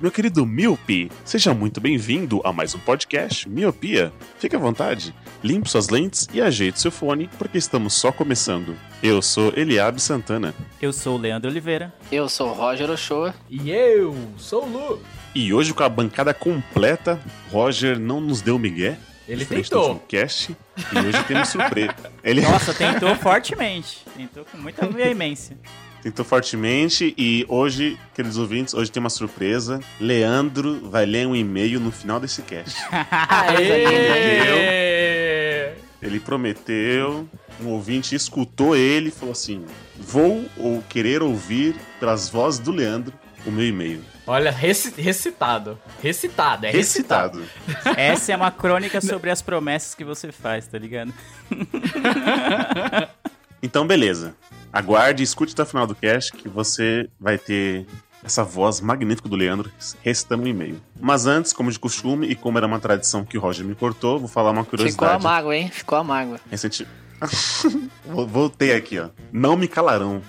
Meu querido Miope! Seja muito bem-vindo a mais um podcast Miopia. Fique à vontade, limpe suas lentes e ajeite seu fone, porque estamos só começando. Eu sou Eliabe Santana. Eu sou o Leandro Oliveira. Eu sou o Roger Ochoa. E eu sou o Lu. E hoje com a bancada completa, Roger não nos deu migué. Ele tentou. cast. E hoje temos surpresa. Ele Nossa, tentou fortemente. Tentou com muita veemência. Tentou fortemente e hoje, queridos ouvintes, hoje tem uma surpresa. Leandro vai ler um e-mail no final desse cast. Aê! Ele prometeu, um ouvinte escutou ele e falou assim: Vou ou querer ouvir pelas vozes do Leandro o meu e-mail. Olha, reci- recitado. Recitado, é recitado. Recitado. Essa é uma crônica sobre as promessas que você faz, tá ligado? Então, beleza. Aguarde e escute até o final do cast que você vai ter essa voz magnífica do Leandro recitando um e-mail. Mas antes, como de costume e como era uma tradição que o Roger me cortou, vou falar uma Ficou curiosidade. a mágoa, hein? Ficou a mágoa. Recenti... Vol- Voltei aqui, ó. Não me calarão.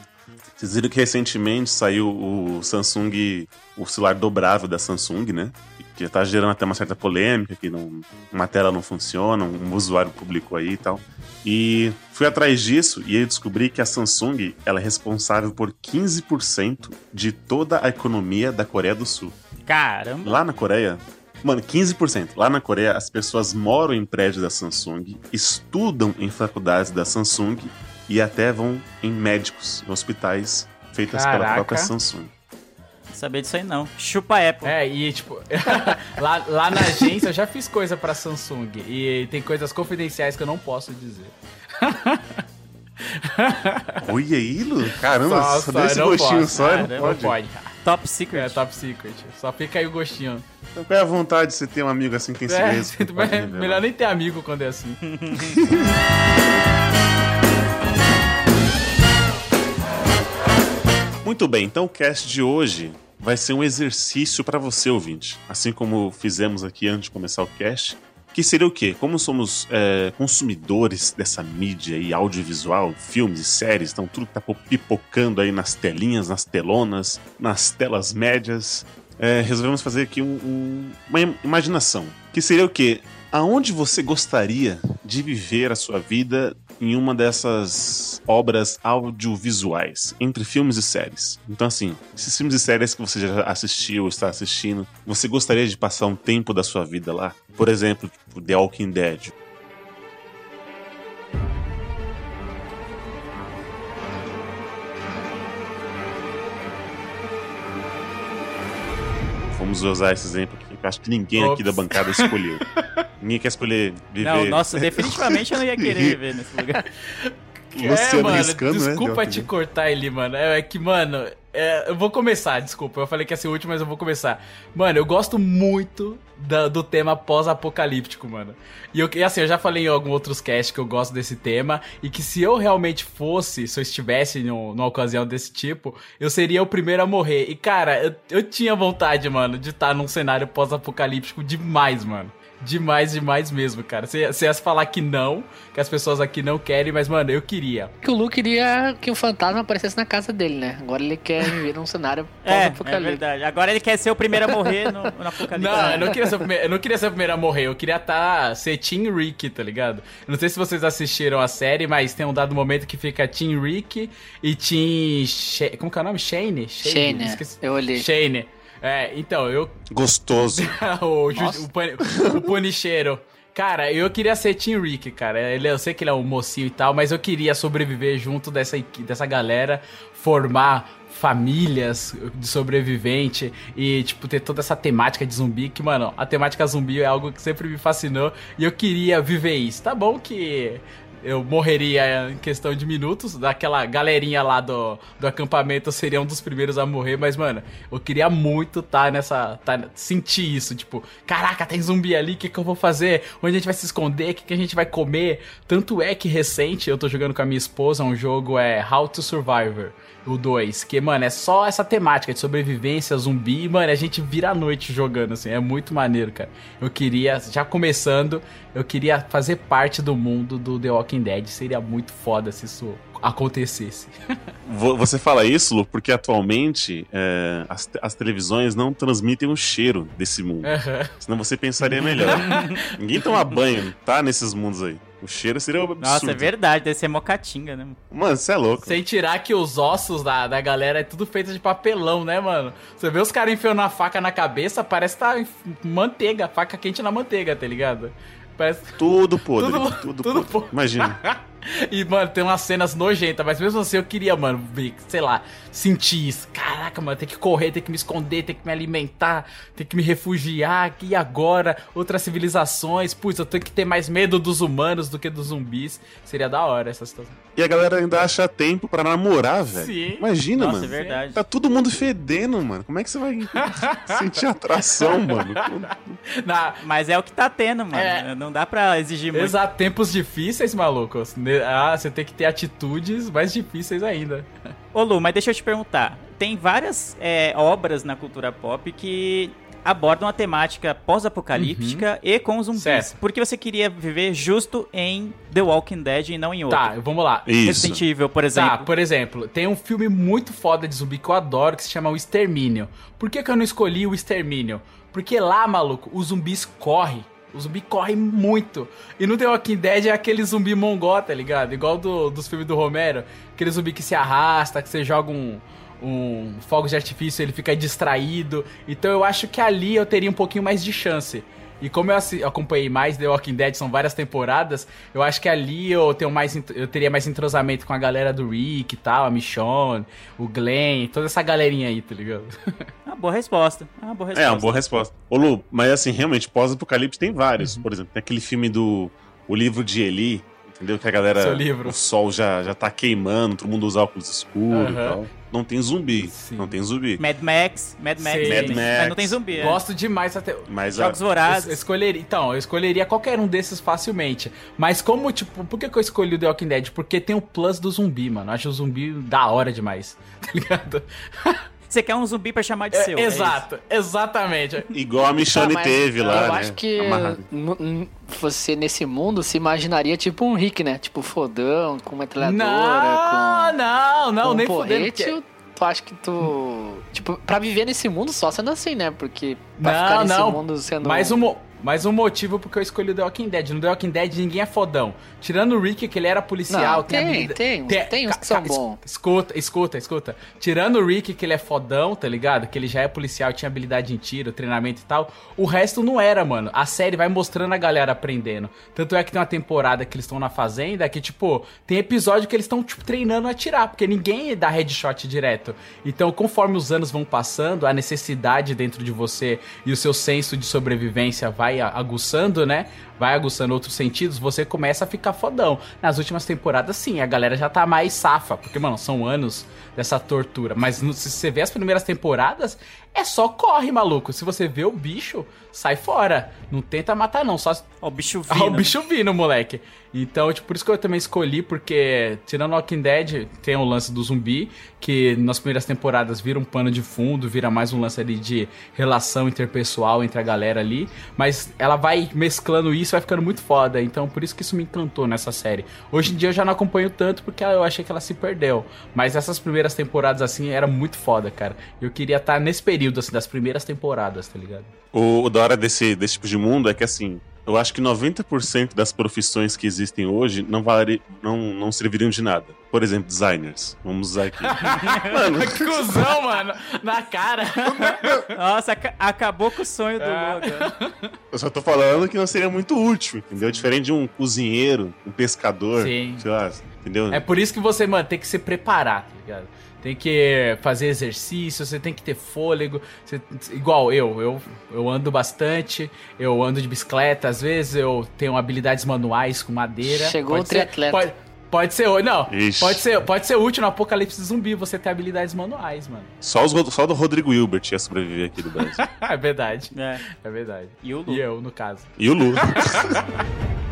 Vocês viram que recentemente saiu o Samsung, o celular dobrável da Samsung, né? Que tá gerando até uma certa polêmica, que não, uma tela não funciona, um usuário publicou aí e tal. E fui atrás disso e descobri que a Samsung ela é responsável por 15% de toda a economia da Coreia do Sul. Caramba. Lá na Coreia, mano, 15%. Lá na Coreia, as pessoas moram em prédios da Samsung, estudam em faculdades da Samsung e até vão em médicos, em hospitais feitas pela Caraca. própria Samsung. Não sabia disso aí não. Chupa Apple. É, e tipo, lá, lá na agência eu já fiz coisa pra Samsung. E tem coisas confidenciais que eu não posso dizer. Olha aí, Lu. Caramba, Só- só, só, deu esse não gostinho posso. só, Ah, não não pode. Não pode. Top Secret. É top secret. Só fica aí o gostinho. Então, qual é a vontade de você ter um amigo assim que tem É, é melhor nem ter amigo quando é assim. Muito bem, então o cast de hoje vai ser um exercício para você, ouvinte. Assim como fizemos aqui antes de começar o cast. Que seria o quê? Como somos é, consumidores dessa mídia aí, audiovisual, filmes e séries, então tudo que tá pipocando aí nas telinhas, nas telonas, nas telas médias, é, resolvemos fazer aqui um- um- uma im- imaginação. Que seria o quê? Aonde você gostaria de viver a sua vida em uma dessas obras audiovisuais, entre filmes e séries. Então, assim, esses filmes e séries que você já assistiu, está assistindo, você gostaria de passar um tempo da sua vida lá? Por exemplo, tipo, The Walking Dead. Vamos usar esse exemplo aqui, que eu acho que ninguém aqui Ops. da bancada escolheu. ninguém quer escolher viver. Não, nossa, definitivamente eu não ia querer viver nesse lugar. Luciano é, mano, riscando, né, desculpa Walking te cortar ele, mano. É, é que, mano, é, eu vou começar, desculpa. Eu falei que ia ser o último, mas eu vou começar. Mano, eu gosto muito da- do tema pós-apocalíptico, mano. E, eu, e assim, eu já falei em alguns outros casts que eu gosto desse tema. E que se eu realmente fosse, se eu estivesse num- numa ocasião desse tipo, eu seria o primeiro a morrer. E, cara, eu, eu tinha vontade, mano, de estar num cenário pós-apocalíptico demais, mano. Demais, demais mesmo, cara. Você você ia falar que não, que as pessoas aqui não querem, mas, mano, eu queria. Que o Lu queria que o fantasma aparecesse na casa dele, né? Agora ele quer viver num cenário É, é pós-apocalipse. verdade. Agora ele quer ser o primeiro a morrer no, no apocalipse. Não, eu não queria ser o primeiro, eu não queria ser o primeiro a morrer, eu queria tá, ser Team Rick, tá ligado? Eu não sei se vocês assistiram a série, mas tem um dado momento que fica Team Rick e Team... Como que é o nome? Shane? Shane, Esqueci. eu olhei. Shane. É, então, eu... Gostoso. o, Nossa. o, o punicheiro. Cara, eu queria ser Team Rick, cara. Ele, eu sei que ele é um mocinho e tal, mas eu queria sobreviver junto dessa, dessa galera, formar famílias de sobrevivente e, tipo, ter toda essa temática de zumbi, que, mano, a temática zumbi é algo que sempre me fascinou e eu queria viver isso. Tá bom que eu morreria em questão de minutos. Daquela galerinha lá do, do acampamento, eu seria um dos primeiros a morrer. Mas, mano, eu queria muito tá nessa. Tá, sentir isso. Tipo, caraca, tem zumbi ali, o que, que eu vou fazer? Onde a gente vai se esconder? O que, que a gente vai comer? Tanto é que recente, eu tô jogando com a minha esposa um jogo é How to Survivor o 2. Que, mano, é só essa temática de sobrevivência, zumbi, e, mano, a gente vira a noite jogando, assim, é muito maneiro, cara. Eu queria, já começando, eu queria fazer parte do mundo do The Walking Dead. Seria muito foda se isso acontecesse. Vo- Você fala isso, Lu, porque atualmente é, as, as televisões não transmitem o cheiro desse mundo. Aham. Senão você pensaria melhor. Ninguém toma banho, tá? Nesses mundos aí. O cheiro seria absurdo. Nossa, é verdade, deve ser mocatinga, né? Mano, você é louco. Sem tirar que os ossos da, da galera é tudo feito de papelão, né, mano? Você vê os caras enfiando a faca na cabeça, parece que tá manteiga, faca quente na manteiga, tá ligado? Parece. Tudo podre. Tudo- Tudo, tudo podre. podre. Imagina. E, mano, tem umas cenas nojentas, mas mesmo assim eu queria, mano, ver, sei lá, sentir isso. Caraca, mano, tem que correr, tem que me esconder, tem que me alimentar, tem que me refugiar aqui e agora. Outras civilizações, putz, eu tenho que ter mais medo dos humanos do que dos zumbis. Seria da hora essa situação. E a galera ainda acha tempo pra namorar, velho. Sim. Imagina, Nossa, mano. é verdade. Tá todo mundo fedendo, mano. Como é que você vai sentir atração, mano? Na, Mas é o que tá tendo, mano. É. Não dá pra exigir muito. Exato, tempos difíceis, malucos. Ah, você tem que ter atitudes mais difíceis ainda. Ô Lu, mas deixa eu te perguntar. Tem várias é, obras na cultura pop que abordam a temática pós-apocalíptica e com zumbis. Certo. Por que você queria viver justo em The Walking Dead e não em outro? Tá, vamos lá. Isso. Resident Evil, por exemplo. Tá, por exemplo, tem um filme muito foda de zumbi que eu adoro que se chama O Extermínio. Por que, que eu não escolhi o Extermínio? Porque lá, maluco, os zumbis correm. O zumbi corre muito. E no The Walking Dead é aquele zumbi mongol, tá ligado? Igual do, dos filmes do Romero. Aquele zumbi que se arrasta, que você joga um, um fogo de artifício, ele fica distraído. Então eu acho que ali eu teria um pouquinho mais de chance. E como eu acompanhei mais The Walking Dead, são várias temporadas, eu acho que ali eu tenho mais eu teria mais entrosamento com a galera do Rick e tal, a Michonne, o Glenn, toda essa galerinha aí, tá ligado? Uma boa resposta. É uma boa resposta. É, uma boa resposta. Ô, Lu, mas assim, realmente, pós-apocalipse tem vários. Uhum. Por exemplo, tem aquele filme do O Livro de Eli, entendeu? Que a galera. Seu livro. O sol já, já tá queimando, todo mundo usa óculos escuros e Aham. tal. Não tem zumbi. Sim. Não tem zumbi. Mad Max, Mad Max, Sim. Mad mas Max. não tem zumbi. é. Gosto demais até. Mas a- Jogos Eu Vorazes. escolheria, então, eu escolheria qualquer um desses facilmente. Mas como, tipo, por que, que eu escolhi o The Walking Dead? Porque tem o plus do zumbi, mano. Eu acho o zumbi da hora demais, tá ligado? Você quer um zumbi pra chamar de seu. é exato, exatamente. igual a Michonne Tá, teve lá, Eu né? acho que você nesse mundo se imaginaria tipo um Rick, né? Tipo fodão, com uma Não, metralhadora, não, com, não, com nem um fudendo. porrete. porque- Tu acha que tu. Tipo, pra viver nesse mundo só sendo assim, né? Porque pra Não, ficar nesse não. mundo sendo. Mais um, mais um motivo porque eu escolhi o The Walking Dead. No The Walking Dead ninguém é fodão. Tirando o Rick, que ele era policial, Não, tem, tem, habilidade- tem, tem uns que são bons. Escuta, escuta, escuta. Tirando o Rick, que ele é fodão, tá ligado? Que ele já é policial, tinha habilidade em tiro, treinamento e tal. O resto não era, mano. A série vai mostrando a galera aprendendo. Tanto é que tem uma temporada que eles estão na fazenda que, tipo, tem episódio que eles estão, tipo, treinando a atirar, porque ninguém dá headshot direto. Então, conforme os anos vão passando, a necessidade dentro de você e o seu senso de sobrevivência vai a- aguçando, né? Vai aguçando outros sentidos, você começa a ficar fodão. Nas últimas temporadas, sim, a galera já tá mais safa, porque, mano, são anos dessa tortura. Mas no- se você vê as primeiras temporadas, é só corre, maluco. Se você vê o bicho, sai fora. Não tenta matar, não. Só Ó, o bicho vindo. o bicho vindo, moleque. Então, tipo, por isso que eu também escolhi, porque tirando Walking Dead, tem o lance do zumbi, que nas primeiras temporadas vira um pano de fundo, vira mais um lance ali de relação interpessoal entre a galera ali. Mas ela vai mesclando isso, vai ficando muito foda. Então, por isso que isso me encantou nessa série. Hoje em dia eu já não acompanho tanto, porque eu achei que ela se perdeu. Mas essas primeiras temporadas, assim, era muito foda, cara. Eu queria estar nesse período, assim, das primeiras temporadas, tá ligado? O, o da hora desse, desse tipo de mundo é que, assim, eu acho que 90% das profissões que existem hoje não, valeri, não, não serviriam de nada. Por exemplo, designers. Vamos usar aqui. Mano, Que cuzão, mano! Na cara! Nossa, aca- acabou com o sonho do Lu agora. eu só tô falando que não seria muito útil, entendeu? Diferente de um cozinheiro, um pescador, Sim. sei lá, entendeu? É por isso que você, mano, tem que se preparar, tá ligado? Tem que fazer exercício, você tem que ter fôlego. Você- igual eu, eu, eu ando bastante, eu ando de bicicleta, às vezes eu tenho habilidades manuais com madeira. Chegou o ser- triatleta. Pode, pode ser, não, Ixi. pode ser, pode ser útil no apocalipse zumbi você ter habilidades manuais, mano. Só, os, só do Rodrigo Hilbert ia sobreviver aqui do Brasil. é verdade, É. é verdade. E o Lu. E eu, no caso. e o Lu.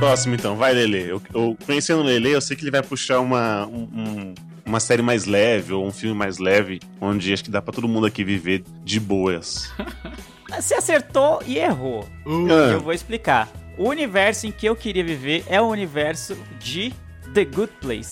Próximo então, vai Lele. Eu, eu- conhecendo o Lele, eu sei que ele vai puxar uma, um- um- uma série mais leve ou um filme mais leve, onde acho que dá pra todo mundo aqui viver de boas. Você acertou e errou. Ah. Eu vou explicar. O universo em que eu queria viver é o universo de The Good Place.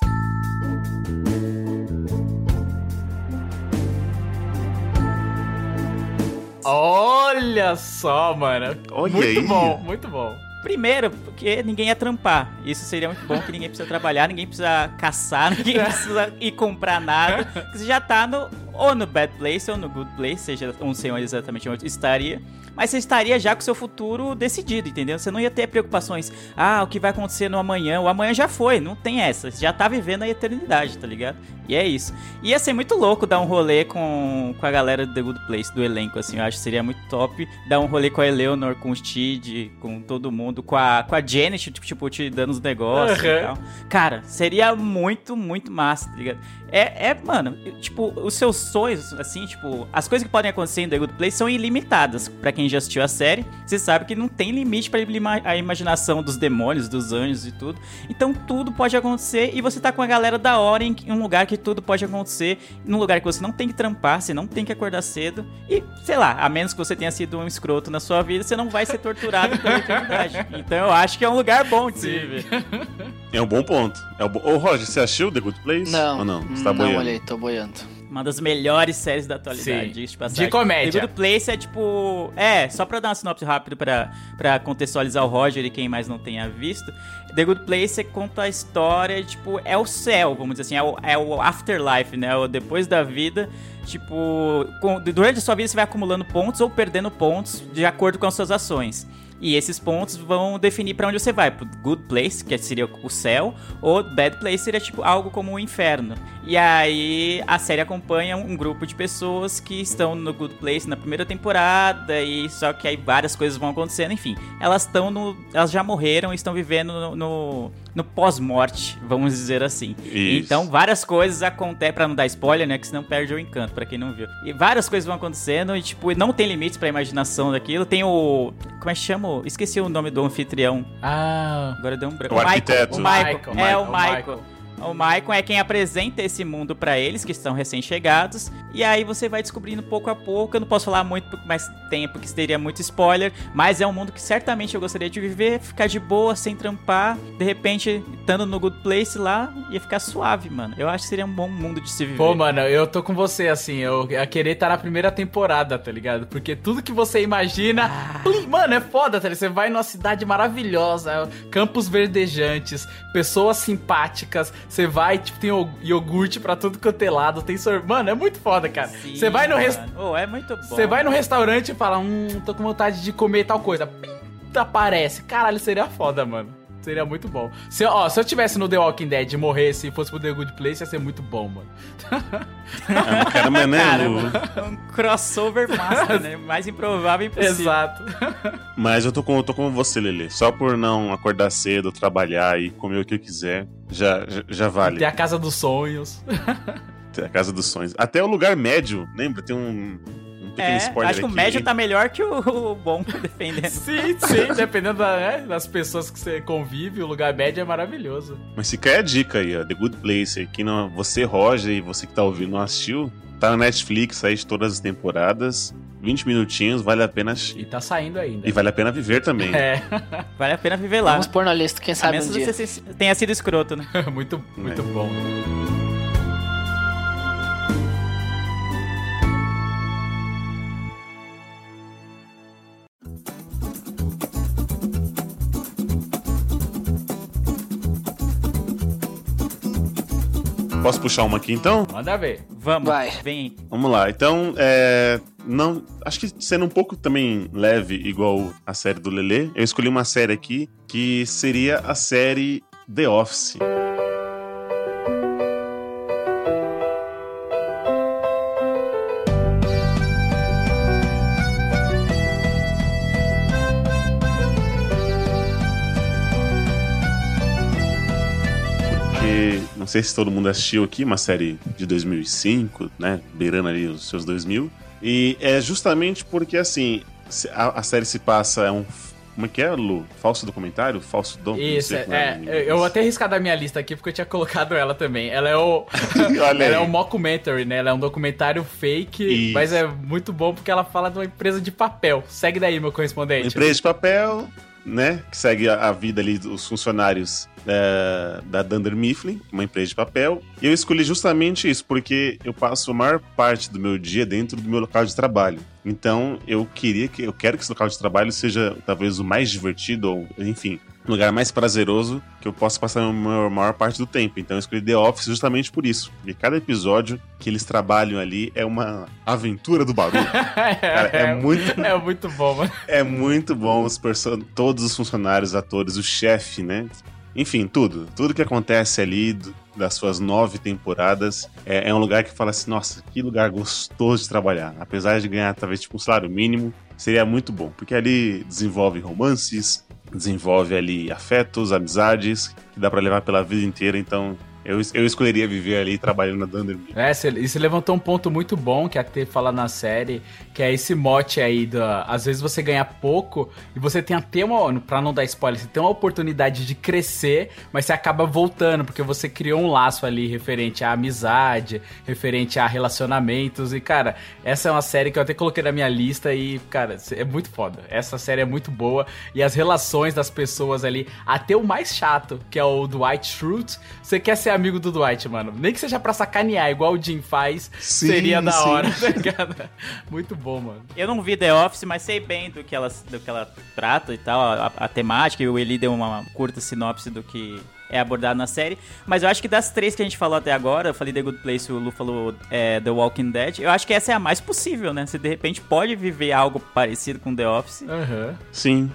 Olha só, mano. Olha muito aí. bom, muito bom. Primeiro, porque ninguém ia trampar. Isso seria muito bom, que ninguém precisa trabalhar, ninguém precisa caçar, ninguém precisa ir comprar nada. Você já tá no, ou no Bad Place ou no Good Place, seja não sei onde exatamente onde estaria. Mas você estaria já com o seu futuro decidido, entendeu? Você não ia ter preocupações. Ah, o que vai acontecer no amanhã? O amanhã já foi, não tem essa. Você já tá vivendo a eternidade, tá ligado? E é isso. Ia ser muito louco dar um rolê com, com a galera do The Good Place, do elenco, assim. Eu acho que seria muito top dar um rolê com a Eleanor, com o Steve, com todo mundo, com a, com a Janet, tipo, te dando os negócios e Aham. tal. Cara, seria muito, muito massa, tá ligado? É, é, mano, tipo, os seus sonhos, assim, tipo, as coisas que podem acontecer em The Good Place são ilimitadas. Pra quem já assistiu a série, você sabe que não tem limite pra ima- a imaginação dos demônios, dos anjos e tudo. Então tudo pode acontecer e você tá com a galera da hora em um lugar que tudo pode acontecer, num lugar que você não tem que trampar, você não tem que acordar cedo e, sei lá, a menos que você tenha sido um escroto na sua vida, você não vai ser torturado pela eternidade. Então eu acho que é um lugar bom de se viver. É um bom ponto. É um bo... Ô, Roger, você assistiu The Good Place? Não, Ou não? Você tá não boiando? olhei, tô boiando. Uma das melhores séries da atualidade, Sim. diga-se de passagem. De comédia. The Good Place é tipo. É, só pra dar uma sinopse rápida pra, pra contextualizar o Roger e quem mais não tenha visto. The Good Place conta a história, tipo, é o céu, vamos dizer assim, é o, é o afterlife, né? O depois da vida. Tipo, com- durante a sua vida você vai acumulando pontos ou perdendo pontos de acordo com as suas ações. E esses pontos vão definir pra onde você vai, pro Good Place, que seria o céu, ou Bad Place seria tipo algo como o inferno. E aí a série acompanha um grupo de pessoas que estão no Good Place na primeira temporada e só que aí várias coisas vão acontecendo, enfim. Elas estão no elas já morreram e estão vivendo no, no, no pós-morte, vamos dizer assim. Isso. Então várias coisas acontecem pra não dar spoiler, né, que senão perde o encanto pra quem não viu. E várias coisas vão acontecendo e tipo, não tem limites pra imaginação daquilo. Tem o como é que chama? o- Esqueci o nome do anfitrião. Ah, Agora deu um branco. O arquiteto. O Michael. Michael, É, o Michael, Michael. O Michael é quem apresenta esse mundo pra eles, que estão recém-chegados. E aí você vai descobrindo pouco a pouco. Eu não posso falar muito por mais tempo, que seria muito spoiler. Mas é um mundo que certamente eu gostaria de viver, ficar de boa, sem trampar. De repente, estando no Good Place lá, ia ficar suave, mano. Eu acho que seria um bom mundo de se viver. Pô, mano, eu tô com você, assim, eu ia querer estar na primeira temporada, tá ligado? Porque tudo que você imagina. Ah. plim, Mano, é foda, tá ligado? Você vai numa cidade maravilhosa, campos verdejantes, pessoas simpáticas, você vai, tipo, tem iogurte pra tudo quanto é lado, tem sorvete. Mano, é muito foda, cara. Sim, Você vai no res- mano. Oh, é muito bom. Você vai no restaurante e fala, hum, tô com vontade de comer tal coisa. Pim, aparece. Caralho, seria foda, mano. Seria muito bom. Se, ó, se eu tivesse no The Walking Dead e morresse e fosse pro The Good Place, ia ser muito bom, mano. É, caramba, né? Caramba, um crossover massa, né? Mais improvável impossível. Exato. Mas eu tô com, eu tô com você, Lele. Só por não acordar cedo, trabalhar e comer o que eu quiser, já, já, já vale. Tem a Casa dos Sonhos. Tem a casa dos sonhos. Até o lugar médio, lembra? Tem um pequeno É, spoiler acho que o médio tá melhor que o, o bom defendendo. sim, sim. Dependendo da, né, das pessoas que você convive, o lugar médio é maravilhoso. Mas fica aí a dica aí, ó. The Good Place. Aqui não, você, Roger, e você que tá ouvindo não assistiu, tá na Netflix aí de todas as temporadas. 20 minutinhos, vale a pena. E tá saindo ainda. E vale a pena viver também. É, Vale a pena viver lá. Vamos pôr na lista, quem A sabe menos um que dia. você tenha sido escroto, né? muito, muito É. bom. Posso puxar uma aqui então? Manda ver. Vamos, Vai. vem. Vamos lá. Então, é, não, acho que sendo um pouco também leve, igual a série do Lelê, eu escolhi uma série aqui que seria a série The Office. Sei se todo mundo assistiu aqui, uma série de 2005, né, beirando ali os seus 2000. E é justamente porque assim, a, a série se passa é um como é que é, Lu? Falso documentário? Falso dom? Isso, é, é, inglês. eu vou até riscar da minha lista aqui porque eu tinha colocado ela também. Ela é o. Ela é um mockumentary, né? Ela é um documentário fake, Isso. mas é muito bom porque ela fala de uma empresa de papel. Segue daí, meu correspondente. Empresa de papel, né? Que segue a, a vida ali dos funcionários é, da Dunder Mifflin, uma empresa de papel. E eu escolhi justamente isso, porque eu passo a maior parte do meu dia dentro do meu local de trabalho. Então eu queria que eu quero que esse local de trabalho seja talvez o mais divertido, ou enfim, lugar mais prazeroso que eu possa passar a maior, parte do tempo. Então eu escolhi The Office justamente por isso. Porque cada episódio que eles trabalham ali é uma aventura do barulho. Cara, é muito É muito bom, mano. é muito bom os perso- todos os funcionários, atores, o chefe, né? Enfim, tudo. Tudo que acontece ali das suas nove temporadas é, é um lugar que fala assim, nossa, que lugar gostoso de trabalhar. Apesar de ganhar talvez tipo um salário mínimo, seria muito bom. Porque ali desenvolve romances, desenvolve ali afetos, amizades, que dá pra levar pela vida inteira. Então, eu, eu escolheria viver ali trabalhando na Mifflin. É, cê- você levantou um ponto muito bom que a T fala na série, que é esse mote aí da. Às vezes você ganha pouco e você tem até uma. Pra não dar spoiler, você tem uma oportunidade de crescer, mas você acaba voltando, porque você criou um laço ali referente à amizade, referente a relacionamentos. E, cara, essa é uma série que eu até coloquei na minha lista e, cara, é muito foda. Essa série é muito boa. E as relações das pessoas ali, até o mais chato, que é o Dwight Schrute, você quer ser amigo do Dwight, mano. Nem que seja pra sacanear, igual o Jim faz, Sim, seria da sim. hora, tá ligado? Muito bom, mano. Eu não vi The Office, mas sei bem do que ela, do que ela trata e tal, a, a temática, e o Eli deu uma curta sinopse do que é abordado na série. Mas eu acho que das três que a gente falou até agora, eu falei The Good Place, o Lu falou é, The Walking Dead, eu acho que essa é a mais possível, né? Você de repente pode viver algo parecido com The Office. Aham. Sim,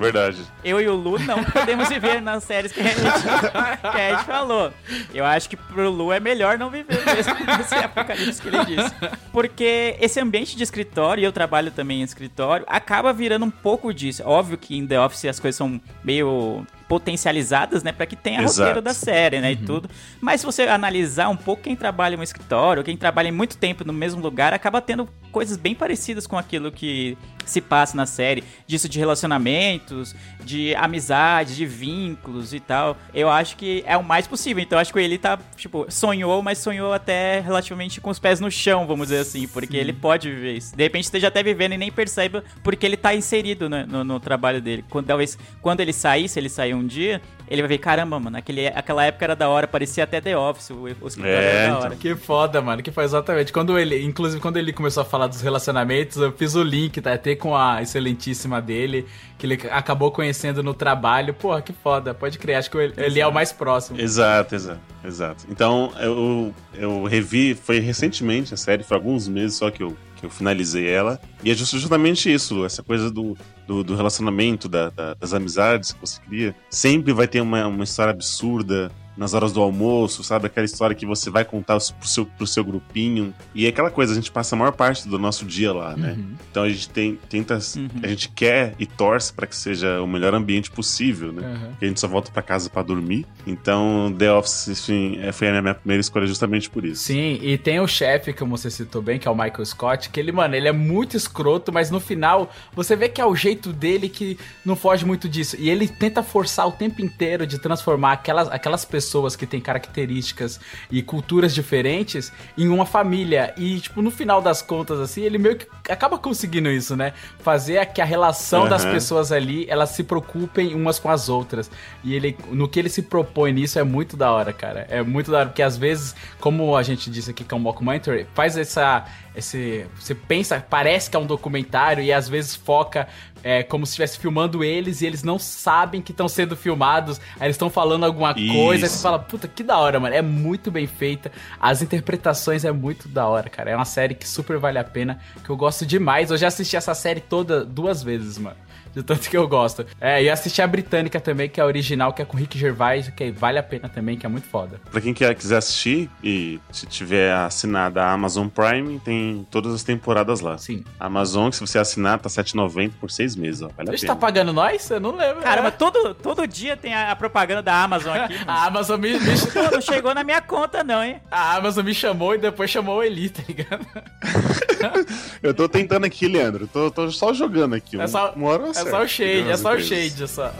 verdade. Eu e o Lu não podemos viver nas séries que a, gente, que a gente falou. Eu acho que pro Lu é melhor não viver mesmo nesse apocalipse que ele disse. Porque esse ambiente de escritório, e eu trabalho também em escritório, acaba virando um pouco disso. Óbvio que em The Office as coisas são meio potencializadas, né, para que tenha Exato. roteiro da série, né, e tudo. Mas se você analisar um pouco quem trabalha em um escritório, quem trabalha em muito tempo no mesmo lugar, acaba tendo coisas bem parecidas com aquilo que se passa na série, disso de relacionamentos, de amizade, de vínculos e tal. Eu acho que é o mais possível. Então acho que ele tá, tipo, sonhou, mas sonhou até relativamente com os pés no chão, vamos dizer assim, porque ele pode viver isso. De repente esteja até vivendo e nem perceba porque ele tá inserido né, no, no trabalho dele. Quando, talvez quando ele sair, se ele sair um dia, ele vai ver, caramba, mano, aquele, aquela época era da hora, parecia até The Office, o, o escritório É, era da então. hora. Que foda, mano. Que foi exatamente. Quando ele, inclusive, quando ele começou a falar dos relacionamentos, eu fiz o link, tá? Até com a excelentíssima dele, que ele acabou conhecendo no trabalho. Porra, que foda. Pode crer. Acho que ele, ele é o mais próximo. Exato, exato, exato. Então, eu, eu revi, foi recentemente a série, foi alguns meses só que eu, que eu finalizei ela. E é just- justamente isso, essa coisa do, do, do relacionamento, da- da- das amizades que você cria. Sempre vai ter uma, uma história absurda nas horas do almoço, sabe? Aquela história que você vai contar pro seu, pro seu grupinho. E é aquela coisa, a gente passa a maior parte do nosso dia lá, né? Uhum. Então a gente tem, tenta, Uhum. a gente quer e torce para que seja o melhor ambiente possível, né? Uhum. Porque a gente só volta pra casa pra dormir. Então, The Office, enfim, é- foi a minha primeira escolha justamente por isso. Sim, e tem o chefe, como você citou bem, que é o Michael Scott, que ele, mano, ele é muito escroto, mas no final você vê que é o jeito dele que não foge muito disso. E ele tenta forçar o tempo inteiro de transformar aquelas, aquelas pessoas que têm características e culturas diferentes em uma família. E, tipo, no final das contas, assim, ele meio que acaba conseguindo isso, né? Fazer a- que a relação das Aham. pessoas ali, elas se preocupem umas com as outras. E ele, no que ele se propõe nisso é muito da hora, cara. É muito da hora, porque às vezes, como a gente disse aqui que é um mockumentary, faz essa. Esse, você pensa, parece que é um documentário e às vezes foca é, como se estivesse filmando eles e eles não sabem que estão sendo filmados. Aí eles estão falando alguma coisa, Isso. você fala, puta, que da hora, mano. É muito bem feita. As interpretações é muito da hora, cara. É uma série que super vale a pena, que eu gosto demais. Eu já assisti essa série toda duas vezes, mano. De tanto que eu gosto. É, e assisti a britânica também, que é a original, que é com Rick Gervais, que vale a pena também, que é muito foda. Pra quem quer, quiser assistir e se tiver assinada a Amazon Prime, tem todas as temporadas lá. Sim. A Amazon, que se você assinar, tá R$7,90 por seis meses, ó. Vale a Deixa pena. tá pagando nós? Eu não lembro. Cara, É. mas todo, todo dia tem a, a propaganda da Amazon aqui. A Amazon me, me- não chegou na minha conta, não, hein? a Amazon me chamou e depois chamou o Eli, tá ligado? Eu tô tentando aqui, Leandro. Tô, tô só jogando aqui. É só, Uma hora é acerto. só o shade, é só o shade, é só.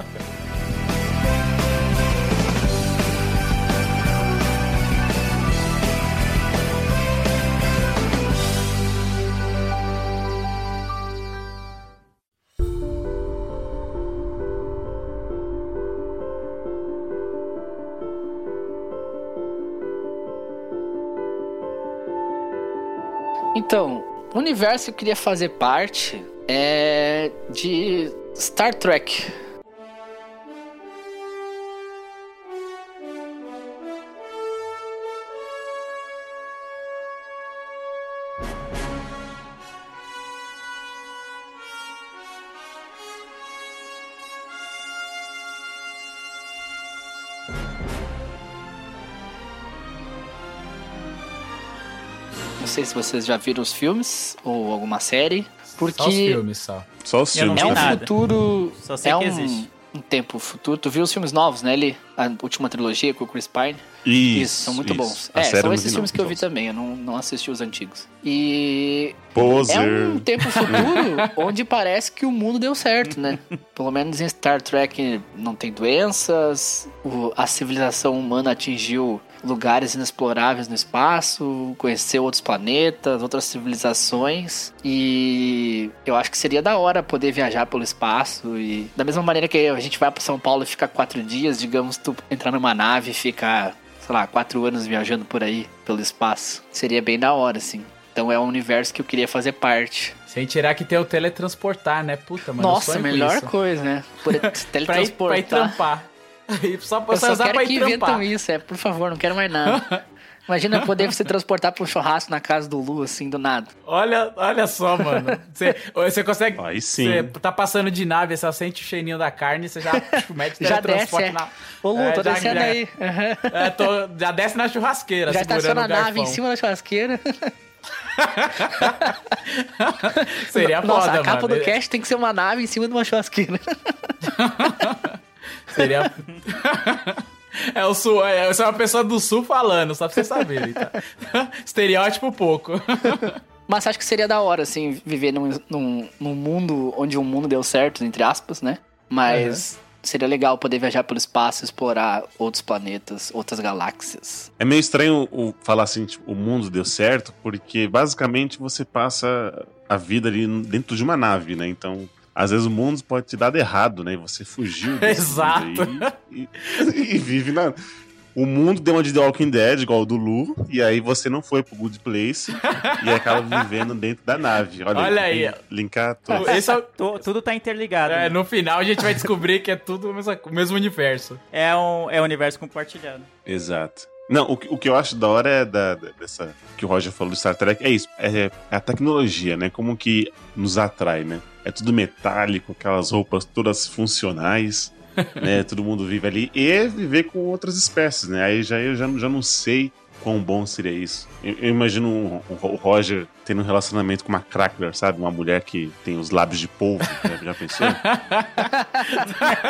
Então, o universo que eu queria fazer parte é de Star Trek. Sei se vocês já viram os filmes ou alguma série. Porque Só os filmes, só. Só os Eu não filmes. é um né? nada. futuro. Só sei é que um, existe. um tempo futuro. Tu viu os filmes novos, né? Ele, a última trilogia com o Chris Pine. Isso, são muito isso. bons. A É, série são esses não filmes não. que eu vi também. Eu não, não assisti os antigos. E Poser. é um tempo futuro onde parece que o mundo deu certo, né? Pelo menos em Star Trek não tem doenças, o- a civilização humana atingiu lugares inexploráveis no espaço, conheceu outros planetas, outras civilizações e eu acho que seria da hora poder viajar pelo espaço e da mesma maneira que a gente vai para São Paulo e fica quatro dias, digamos, tu entrar numa nave e ficar, sei lá, quatro anos viajando por aí pelo espaço, seria bem da hora, assim. Então é um universo que eu queria fazer parte. Sem tirar que tem o teletransportar, né? Puta, mano. Nossa, melhor coisa, né? Poder Pra ir, pra ir teletransportar. trampar. E só, eu só só usar quero pra que trampar. inventam isso, é, por favor, não quero mais nada. Imagina poder se transportar um churrasco na casa do Lu, assim, do nada. Olha, olha só, mano. Você, você consegue. Aí sim. Você tá passando de nave, você só sente o cheirinho da carne, você já tipo, mete Já desce, é. na. Ô, Lu, É, tô já- descendo já- aí. Aham. É, tô, já desce na churrasqueira, Já segurando estaciona o a nave em cima da churrasqueira. Seria Nossa, foda, a capa mano. do cast tem que ser uma nave em cima de uma churrasqueira. Seria. É o sul, é, eu sou uma pessoa do sul falando, só pra vocês saberem, tá? Estereótipo pouco. Mas acho que seria da hora, assim, viver num, num, num mundo onde o mundo deu certo, entre aspas, né? Mas seria legal poder viajar pelo espaço, explorar outros planetas, outras galáxias. É meio estranho o, falar assim, tipo, o mundo deu certo, porque basicamente você passa a vida ali dentro de uma nave, né? Então, às vezes o mundo pode te dar errado, né? E você fugiu desse Exato. mundo aí e, e vive na. O mundo deu uma de The Walking Dead, igual o do Lu, e aí você não foi pro Good Place e acaba vivendo dentro da nave. Olha, Olha aí. Linkar tudo. Esse é, tudo tá interligado. é, né? no final a gente vai descobrir que é tudo o mesmo, o mesmo universo. É um, é um universo compartilhado. Exato. Não, o, que- o que eu acho da hora é da, da- dessa. que o Roger falou do Star Trek, é isso. É, é a tecnologia, né? Como que nos atrai, né? É tudo metálico, aquelas roupas todas funcionais, né? Todo mundo vive ali. E viver com outras espécies, né? Aí já eu já, já não sei quão bom seria isso. Eu, eu imagino um- um- o Roger tendo um relacionamento com uma crackler, sabe? Uma mulher que tem os lábios de polvo. né? Já pensou?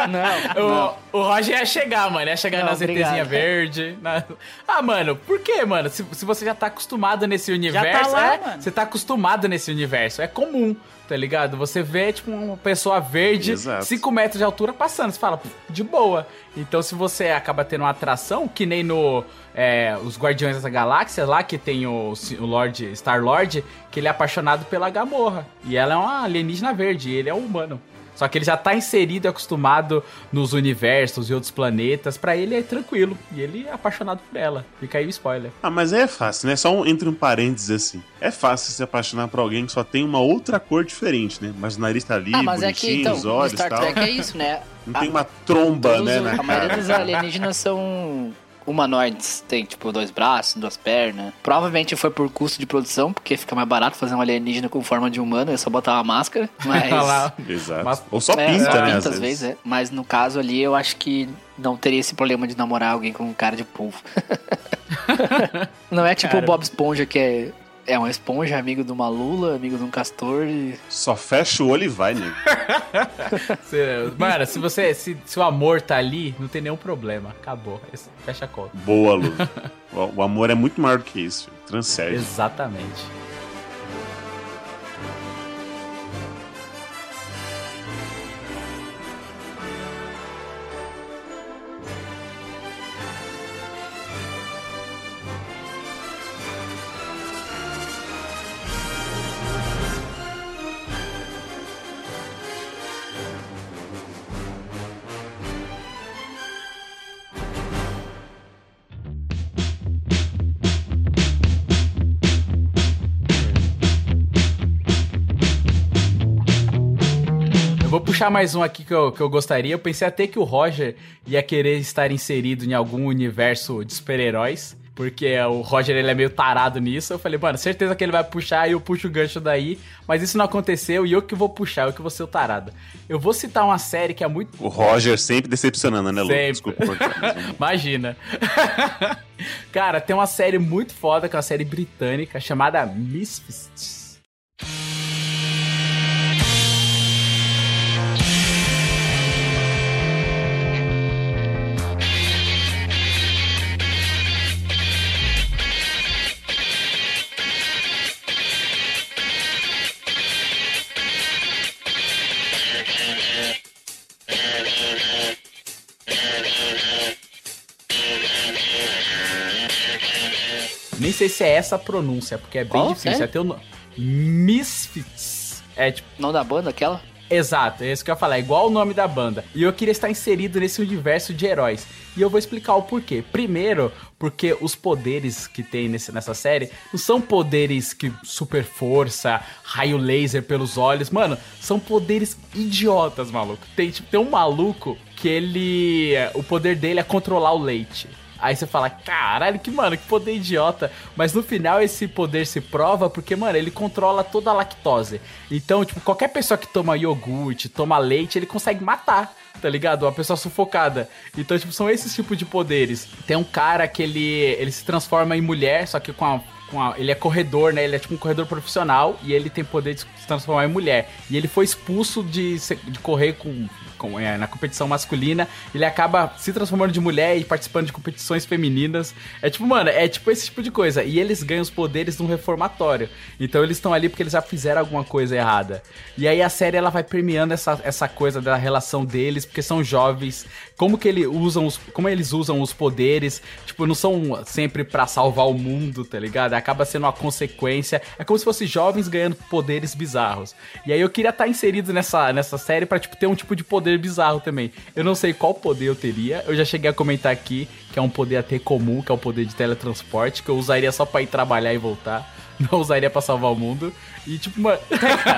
Não, não. O, o Roger ia chegar, mano. Ia chegar Não, nas obrigado. ETzinha verde. na- Ah, mano, por quê, mano? Se, se você já tá acostumado nesse universo. lá, é, mano. Você tá acostumado nesse universo. É comum, tá ligado? Você vê, tipo, uma pessoa verde, Exato. 5 metros de altura passando. Você fala, "Pô, de boa. Então, se você acaba tendo uma atração, que nem no. é, os Guardiões da Galáxia, lá que tem o, o Lord Star Lord, que ele é apaixonado pela Gamorra. E ela é uma alienígena verde, e ele é um humano. Só que ele já tá inserido e acostumado nos universos e outros planetas. Pra ele é tranquilo. E ele é apaixonado por ela. Fica aí o spoiler. Ah, mas é fácil, né? Só um, entre um parênteses assim. É fácil se apaixonar por alguém que só tem uma outra cor diferente, né? Mas o nariz tá ali, Ah, mas é que então, os olhos e Star tal. Trek é isso, né? Não tem uma tromba, né, os- na a maioria cara. dos alienígenas são humanoides têm, tipo, dois braços, duas pernas. Provavelmente foi por custo de produção, porque fica mais barato fazer um alienígena com forma de humano, é só botar uma máscara. Mas. Exato. Mas- Ou só É, pinta, só né? pinta às às vezes, é. Mas no caso ali, eu acho que não teria esse problema de namorar alguém com cara de polvo. não é tipo Cara. o Bob Esponja, que é, é uma esponja, amigo de uma lula, amigo de um castor. E... Só fecha o olho e vai, nego. Mano, se você. Se, se o amor tá ali, não tem nenhum problema. Acabou. Fecha a conta. Boa, Lu. O, o amor é muito maior do que isso. Transcende. Exatamente. Puxar mais um aqui que eu, que eu gostaria. Eu pensei até que o Roger ia querer estar inserido em algum universo de super-heróis. Porque o Roger ele é meio tarado nisso. Eu falei, mano, certeza que ele vai puxar e eu puxo o gancho daí. Mas isso não aconteceu e eu que vou puxar, eu que vou ser o tarado. Eu vou citar uma série que é muito. O Roger sempre decepcionando, né, Lu? Sempre. Desculpa Imagina. Cara, tem uma série muito foda, que é uma série britânica, chamada Misfits. Sei se é essa a pronúncia, porque é bem Qual difícil. É ter o nome. Misfits. É tipo. Não da banda, aquela? Exato, é isso que eu ia falar, é igual o nome da banda. E eu queria estar inserido nesse universo de heróis. E eu vou explicar o porquê. Primeiro, porque os poderes que tem nesse, nessa série não são poderes que super força, raio laser pelos olhos. Mano, são poderes idiotas, maluco. Tem, tipo, tem um maluco que ele. O poder dele é controlar o leite. Aí você fala, caralho, que mano, que poder idiota. Mas no final esse poder se prova porque, mano, ele controla toda a lactose. Então, tipo, qualquer pessoa que toma iogurte, toma leite, ele consegue matar, tá ligado? Uma pessoa sufocada. Então, tipo, são esses tipos de poderes. Tem um cara que ele, ele se transforma em mulher, só que com a. Com ele é corredor, né? Ele é tipo um corredor profissional e ele tem poder de se transformar em mulher. E ele foi expulso de, de correr com- é, na competição masculina. Ele acaba se transformando de mulher e participando de competições femininas. É tipo, mano, é tipo esse tipo de coisa. E eles ganham os poderes num reformatório. Então eles estão ali porque eles já fizeram alguma coisa errada. E aí a série ela vai permeando essa, essa coisa da relação deles, porque são jovens. Como que ele usam os, como eles usam os poderes? Tipo, não são sempre pra salvar o mundo, tá ligado? Acaba sendo uma consequência. É como se fossem jovens ganhando poderes bizarros. E aí eu queria estar inserido nessa, nessa série pra tipo ter um tipo de poder bizarro também. Eu não sei qual poder eu teria. Eu já cheguei a comentar aqui que é um poder até comum, que é o poder de teletransporte, que eu usaria só pra ir trabalhar e voltar. Não usaria pra salvar o mundo. E tipo, mano.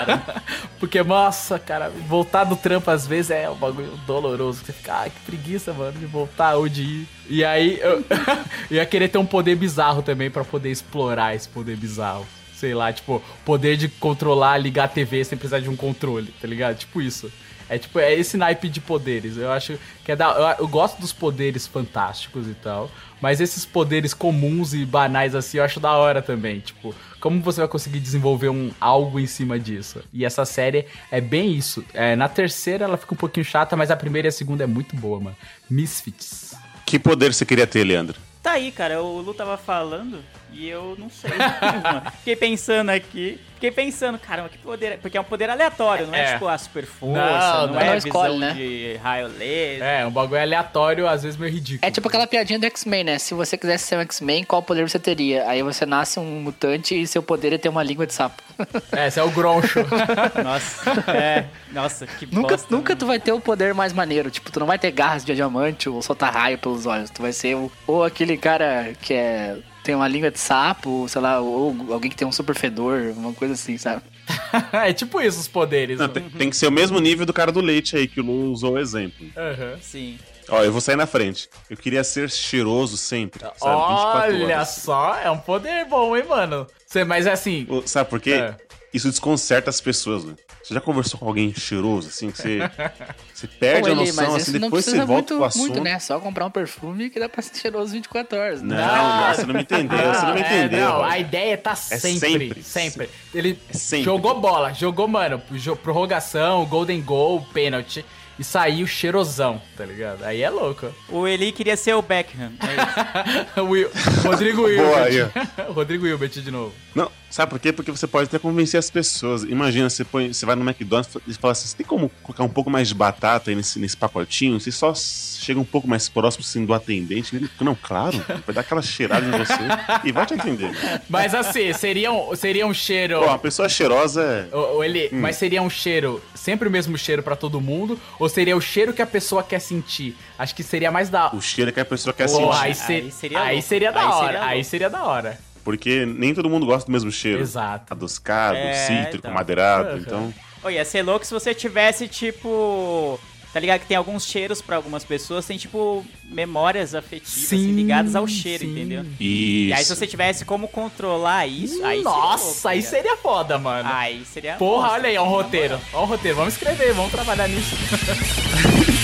Porque, nossa, cara, voltar do trampo às vezes é um bagulho doloroso. Você fica, ai, que preguiça, mano, de voltar ou de ir. E aí, eu, eu ia querer ter um poder bizarro também pra poder explorar esse poder bizarro. Sei lá, tipo, poder de controlar, ligar a TV sem precisar de um controle, tá ligado? Tipo isso. É tipo, é esse naipe de poderes. Eu acho que é da. Eu, eu gosto dos poderes fantásticos e tal. Mas esses poderes comuns e banais assim, eu acho da hora também. Tipo, como você vai conseguir desenvolver um algo em cima disso? E essa série é bem isso. É, na terceira ela fica um pouquinho chata, mas a primeira e a segunda é muito boa, mano. Misfits. Que poder você queria ter, Leandro? Tá aí, cara, o Lu tava falando e eu não sei. mano. Fiquei pensando aqui. Fiquei pensando, caramba, que poder. Porque é um poder aleatório, não é, É. tipo a super força, Não, não, não, é não visão escolhe, né? de raio laser. É, um bagulho aleatório, às vezes meio ridículo. É tipo aquela piadinha do X-Men, né? Se você quisesse ser um X-Men, qual poder você teria? Aí você nasce um mutante e seu poder é ter uma língua de sapo. É, esse é o Groncho. Nossa, é. Nossa, que nunca bosta, nunca né? tu vai ter o poder mais maneiro. Tipo, tu não vai ter garras de diamante ou soltar raio pelos olhos. Tu vai ser o, ou aquele cara que é tem uma língua de sapo, sei lá, ou alguém que tem um super fedor, uma coisa assim, sabe? é tipo isso os poderes. Não, mano. tem, tem que ser o mesmo nível do cara do leite aí, que o Lu usou o exemplo. Aham. Sim. Ó, eu vou sair na frente. Eu queria ser cheiroso sempre, sabe? 24 Olha horas. só, é um poder bom, hein, mano? Você, mas assim, Ô, Sabe por quê? É. Isso desconcerta as pessoas, né? Você já conversou com alguém cheiroso, assim, que você, você perde Pô, a noção, mas assim, isso não depois você precisa volta muito, pro assunto. muito, né? Só comprar um perfume que dá pra ser cheiroso 24 horas. Não, né? não, você não me entendeu, você não me é, entendeu. não, Roger. a ideia tá sempre, sempre. sempre. Ele É sempre. jogou bola, jogou, mano, prorrogação, golden goal, pênalti. E saiu cheirosão, tá ligado? Aí é louco. O Eli queria ser o Beckham. É Rodrigo Wilbert. Rodrigo Wilbert de novo. Não, sabe por quê? Porque você pode até convencer as pessoas. Imagina, você, põe, você vai no McDonald's e fala assim: você tem como colocar um pouco mais de batata aí nesse, nesse pacotinho? Você só chega um pouco mais próximo assim, do atendente. Ele, não, claro, vai dar aquela cheirada em você e vai te atender. Mas assim, seria um, seria um cheiro. Pô, uma pessoa cheirosa é. Ô, ô, Eli, Hum. mas seria um cheiro, sempre o mesmo cheiro pra todo mundo? Ou seria o cheiro que a pessoa quer sentir? Acho que seria mais da. O cheiro que a pessoa quer Pô, sentir. aí, ser- Aí seria aí seria da Aí hora. seria aí seria da hora. Porque nem todo mundo gosta do mesmo cheiro. Exato. Adoscado, É, cítrico, então. madeirado. Uhum. Então. Ô, ia ser louco se você tivesse, tipo. Tá ligado que tem alguns cheiros pra algumas pessoas, tem, tipo, memórias afetivas assim, Sim, ligadas ao cheiro, sim. entendeu? Isso. E aí, se você tivesse como controlar isso, aí seria Nossa, louco, tá aí seria foda, mano. Aí seria. Porra, monstro. olha aí, ó, um roteiro. Ó, um roteiro. Vamos escrever, vamos trabalhar nisso.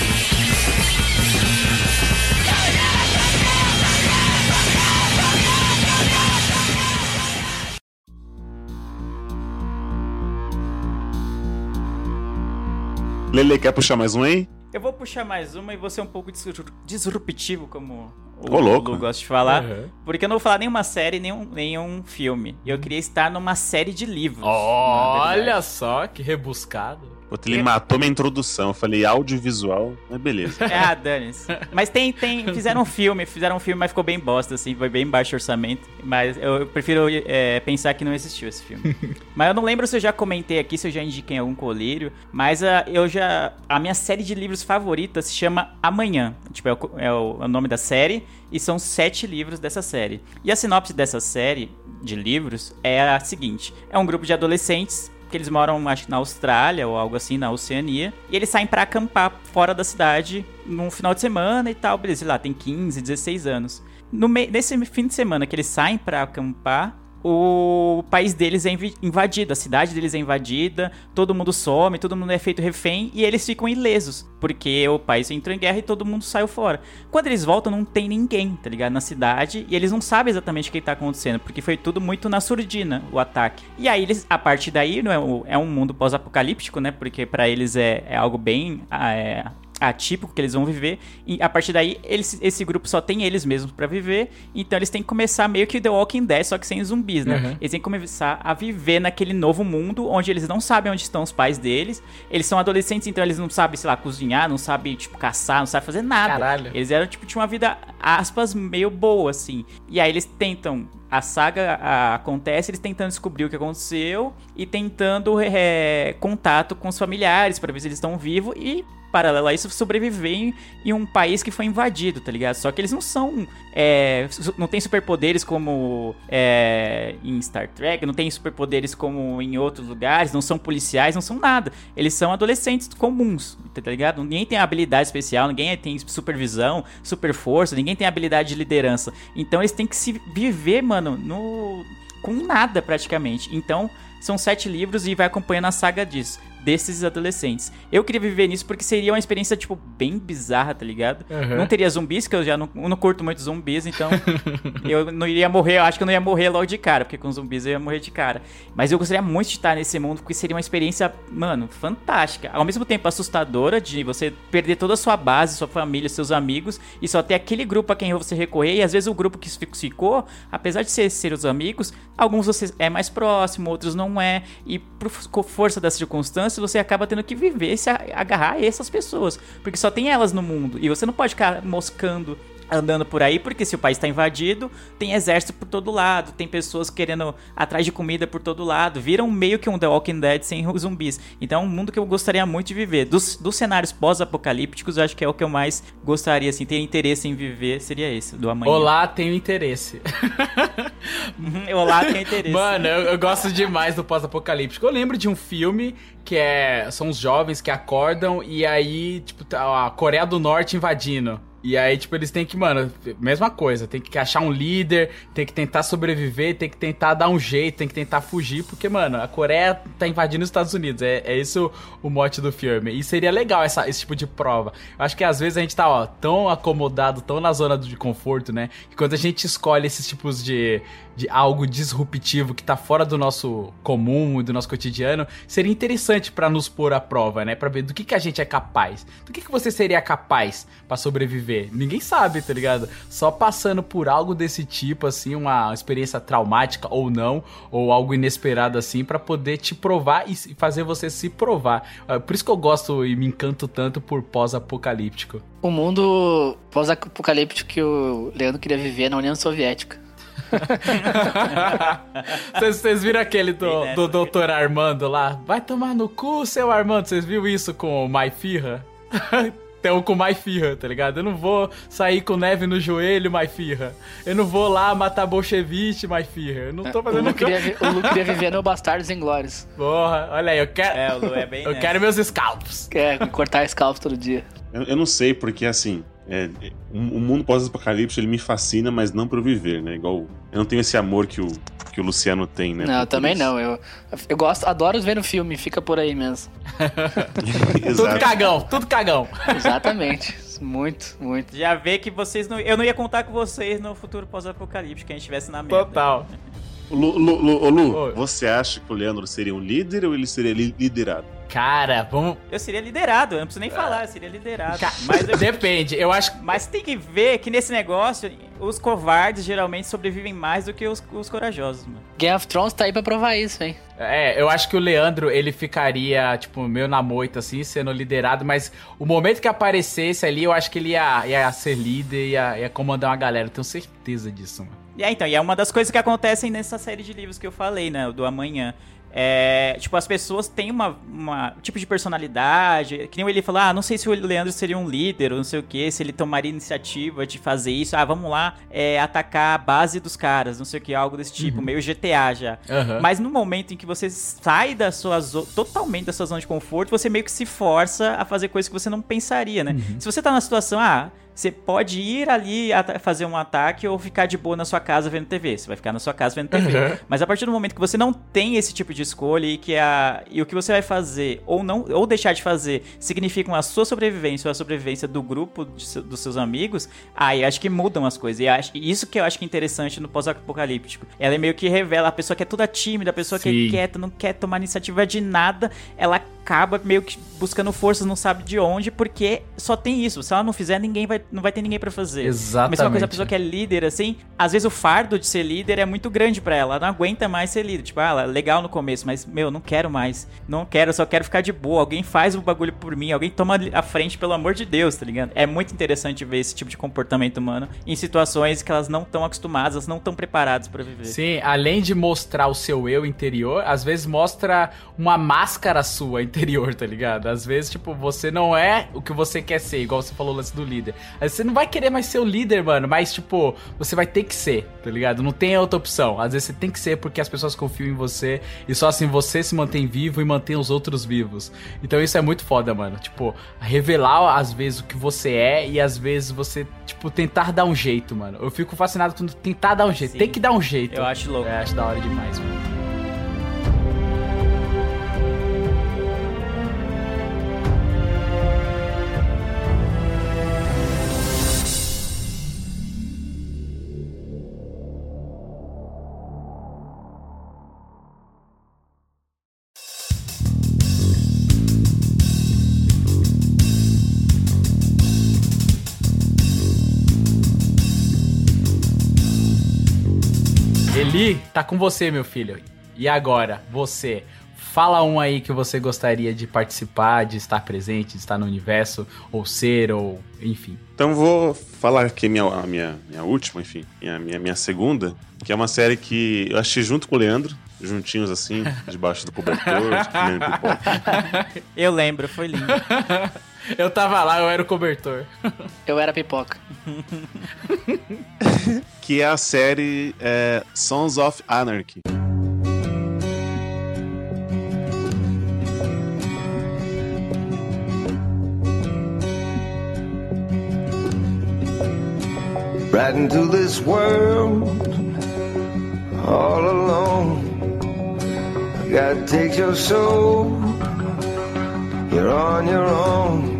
Lele, quer puxar mais um aí? Eu vou puxar mais uma e vou ser um pouco disru- disruptivo, como o Ô, louco. Lu gosta de falar. Uhum. Porque eu não vou falar nenhuma série, nenhum, nenhum filme. Eu queria estar numa série de livros. Olha só, que rebuscado. Puta, ele matou minha introdução. Eu falei audiovisual, mas beleza. É, ah, dane-se. Mas tem, tem. Fizeram um filme, fizeram um filme, mas ficou bem bosta, assim, foi bem baixo orçamento. Mas eu prefiro é, pensar que não existiu esse filme. mas eu não lembro se eu já comentei aqui, se eu já indiquei em algum colírio. Mas ah, eu já. A minha série de livros favorita se chama Amanhã. Tipo, é o, é o- é o nome da série. E são sete livros dessa série. E a sinopse dessa série de livros é a seguinte: é um grupo de adolescentes que eles moram, acho que na Austrália ou algo assim, na Oceania, e eles saem pra acampar fora da cidade num final de semana e tal, beleza, sei lá, tem 15, 16 anos. No nesse fim de semana que eles saem pra acampar, o país deles é invadido, a cidade deles é invadida, todo mundo some, todo mundo é feito refém e eles ficam ilesos, porque o país entrou em guerra e todo mundo saiu fora. Quando eles voltam, não tem ninguém, tá ligado? Na cidade e eles não sabem exatamente o que tá acontecendo, porque foi tudo muito na surdina o ataque. E aí eles, a partir daí, não é, é um mundo pós-apocalíptico, né? Porque pra eles é, é algo bem. ah, é, atípico que eles vão viver e a partir daí eles, esse grupo só tem eles mesmos pra viver então eles têm que começar meio que The Walking Dead só que sem zumbis, né? Uhum. Eles têm que começar a viver naquele novo mundo onde eles não sabem onde estão os pais deles eles são adolescentes então eles não sabem, sei lá, cozinhar não sabem, tipo, caçar, não sabem fazer nada Caralho. eles eram, tipo, tinha uma vida, aspas, meio boa, assim. E aí eles tentam. A saga a- acontece, eles tentando descobrir o que aconteceu e tentando é, contato com os familiares pra ver se eles estão vivos e, paralelo a isso, sobreviver em, em um país que foi invadido, tá ligado? Só que eles não são. é, não tem superpoderes como é, em Star Trek, não tem superpoderes como em outros lugares, não são policiais, não são nada. Eles são adolescentes comuns, tá ligado? Ninguém tem habilidade especial, ninguém tem supervisão, super força, ninguém tem habilidade de liderança. Então eles têm que se viver, mano, no com nada praticamente. Então são sete livros e vai acompanhando a saga disso. Desses adolescentes. Eu queria viver nisso porque seria uma experiência, tipo, bem bizarra, tá ligado? Uhum. Não teria zumbis, que eu já não, não curto muito zumbis, então eu não iria morrer, eu acho que eu não ia morrer logo de cara, porque com zumbis eu ia morrer de cara. Mas eu gostaria muito de estar nesse mundo, porque seria uma experiência, mano, fantástica. Ao mesmo tempo assustadora de você perder toda a sua base, sua família, seus amigos, e só ter aquele grupo a quem você recorrer, e às vezes o grupo que ficou, apesar de ser, ser os amigos, alguns você é mais próximo, outros não é, e por fo- força das circunstâncias, você acaba tendo que viver, se agarrar a essas pessoas, porque só tem elas no mundo, e você não pode ficar moscando andando por aí, porque se o país está invadido, tem exército por todo lado, tem pessoas querendo atrás de comida por todo lado, viram meio que um The Walking Dead sem zumbis. Então é um mundo que eu gostaria muito de viver. Dos, dos cenários pós-apocalípticos, acho que é o que eu mais gostaria, assim, ter interesse em viver, seria esse, do amanhã. Olá, tenho interesse. Uhum, Olá, tenho interesse. Mano, eu, eu gosto demais do pós-apocalíptico. Eu lembro de um filme que é. São os jovens que acordam e aí, tipo, tá a Coreia do Norte invadindo. E aí, tipo, eles têm que, mano, mesma coisa, tem que achar um líder, tem que tentar sobreviver, tem que tentar dar um jeito, tem que tentar fugir, porque, mano, a Coreia tá invadindo os Estados Unidos. É, é isso o, mote do filme. E seria legal essa, esse tipo de prova. Eu acho que às vezes a gente tá, ó, tão acomodado, tão na zona de conforto, né? Que quando a gente escolhe esses tipos de, de algo disruptivo que tá fora do nosso comum e do nosso cotidiano, seria interessante pra nos pôr à prova, né? Pra ver do que, que a gente é capaz. Do que, que você seria capaz pra sobreviver? Ninguém sabe, tá ligado? Só passando por algo desse tipo, assim, uma experiência traumática ou não, ou algo inesperado assim, pra poder te provar e fazer você se provar. É Por isso que eu gosto e me encanto tanto por pós-apocalíptico. O mundo pós-apocalíptico que o Leandro queria viver na União Soviética. Vocês viram aquele do, Tem nessa, do doutor Armando lá? Vai tomar no cu, seu Armando. Vocês viram isso com o Mai Firra? Então, com Mai Firra, tá ligado? Eu não vou sair com neve no joelho, Mai Firra. Eu não vou lá matar bolchevique, Mai Firra. Eu não tô O fazendo Lu queria, o Lu queria viver no Bastardos Inglórios. Porra, olha aí, eu quero. É, o Lu é bem Eu nessa. quero meus scalps. Quer cortar scalp todo dia. Eu, eu não sei, porque assim, é, o o mundo pós-apocalipse ele me fascina, mas não eu viver, né? Igual. Eu não tenho esse amor que o, que o Luciano tem, né? não, também isso. não. Eu, eu gosto, adoro ver no filme, fica por aí mesmo. Tudo cagão, tudo cagão. Exatamente. muito, muito. Já vê que vocês não. Eu não ia contar com vocês no futuro pós-apocalíptico, que a gente estivesse na merda. Total. Lu, Lu, Lu, Lu, Oi. você acha que o Leandro seria um líder ou ele seria li- liderado? Cara, vamos. Eu seria liderado, eu não preciso nem falar, eu seria liderado. Mas, eu- Depende, eu acho mas tem que ver que nesse negócio, os covardes geralmente sobrevivem mais do que os, os corajosos, mano. Game of Thrones tá aí pra provar isso, hein? É, eu acho que o Leandro, ele ficaria, tipo, meio na moita, assim, sendo liderado, mas o momento que aparecesse ali, eu acho que ele ia, ia ser líder, ia, ia comandar uma galera, eu tenho certeza disso, mano. E é, então, e é uma das coisas que acontecem nessa série de livros que eu falei, né? Do amanhã. É, tipo, as pessoas têm uma, uma tipo de personalidade. Que nem ele falou, ah, não sei se o Leandro seria um líder ou não sei o que, se ele tomaria iniciativa de fazer isso. Ah, vamos lá é, atacar a base dos caras, não sei o que, algo desse tipo, meio GTA já. Aham. Mas no momento em que você sai da sua zo- totalmente da sua zona de conforto, você meio que se força a fazer coisas que você não pensaria, né? Se você tá na situação, ah, você pode ir ali fazer um ataque ou ficar de boa na sua casa vendo TV. Você vai ficar na sua casa vendo TV. Uhum. Mas a partir do momento que você não tem esse tipo de escolha e que a e o que você vai fazer ou não ou deixar de fazer significam a sua sobrevivência ou a sobrevivência do grupo de dos seus amigos, aí acho que mudam as coisas. E acho, isso que eu acho que é interessante no pós-apocalíptico. Ela é meio que revela a pessoa que é toda tímida, a pessoa que Sim. é quieta, não quer tomar iniciativa de nada, ela acaba meio que buscando forças, não sabe de onde, porque só tem isso. Se ela não fizer, ninguém vai, não vai ter ninguém pra fazer. Exatamente. Mesma coisa, a pessoa que é líder, assim, às vezes o fardo de ser líder é muito grande pra ela. Ela não aguenta mais ser líder. Tipo, ah, ela é legal no começo, mas, meu, não quero mais. Não quero, só quero ficar de boa. Alguém faz o bagulho por mim, alguém toma a frente, pelo amor de Deus, tá ligado? É muito interessante ver esse tipo de comportamento humano em situações que elas não estão acostumadas, elas não estão preparadas pra viver. Sim, além de mostrar o seu eu interior, às vezes mostra uma máscara sua interior, tá ligado? Às vezes, tipo, você não é o que você quer ser, igual você falou o lance do líder. Às vezes você não vai querer mais ser o líder, mano, mas, tipo, você vai ter que ser, tá ligado? Não tem outra opção. Às vezes você tem que ser porque as pessoas confiam em você e só assim você se mantém vivo e mantém os outros vivos. Então isso é muito foda, mano. Tipo, revelar às vezes o que você é e às vezes você, tipo, tentar dar um jeito, mano. Eu fico fascinado quando tentar dar um jeito. Sim. Tem que dar um jeito. Eu acho louco. É, acho da hora demais, mano. Tá com você, meu filho. E agora, você Fala um aí que você gostaria de participar, de estar presente, de estar no universo, ou ser, ou enfim. Então vou falar aqui a minha, a minha, minha última, enfim, minha, minha, minha segunda, que é uma série que eu achei junto com o Leandro, juntinhos assim, debaixo do cobertor, comendo pipoca. Eu lembro, foi lindo. Eu tava lá, eu era o cobertor. Eu era pipoca. que é a série é, Sons of Anarchy. right into this world all alone. God takes your soul, you're on your own.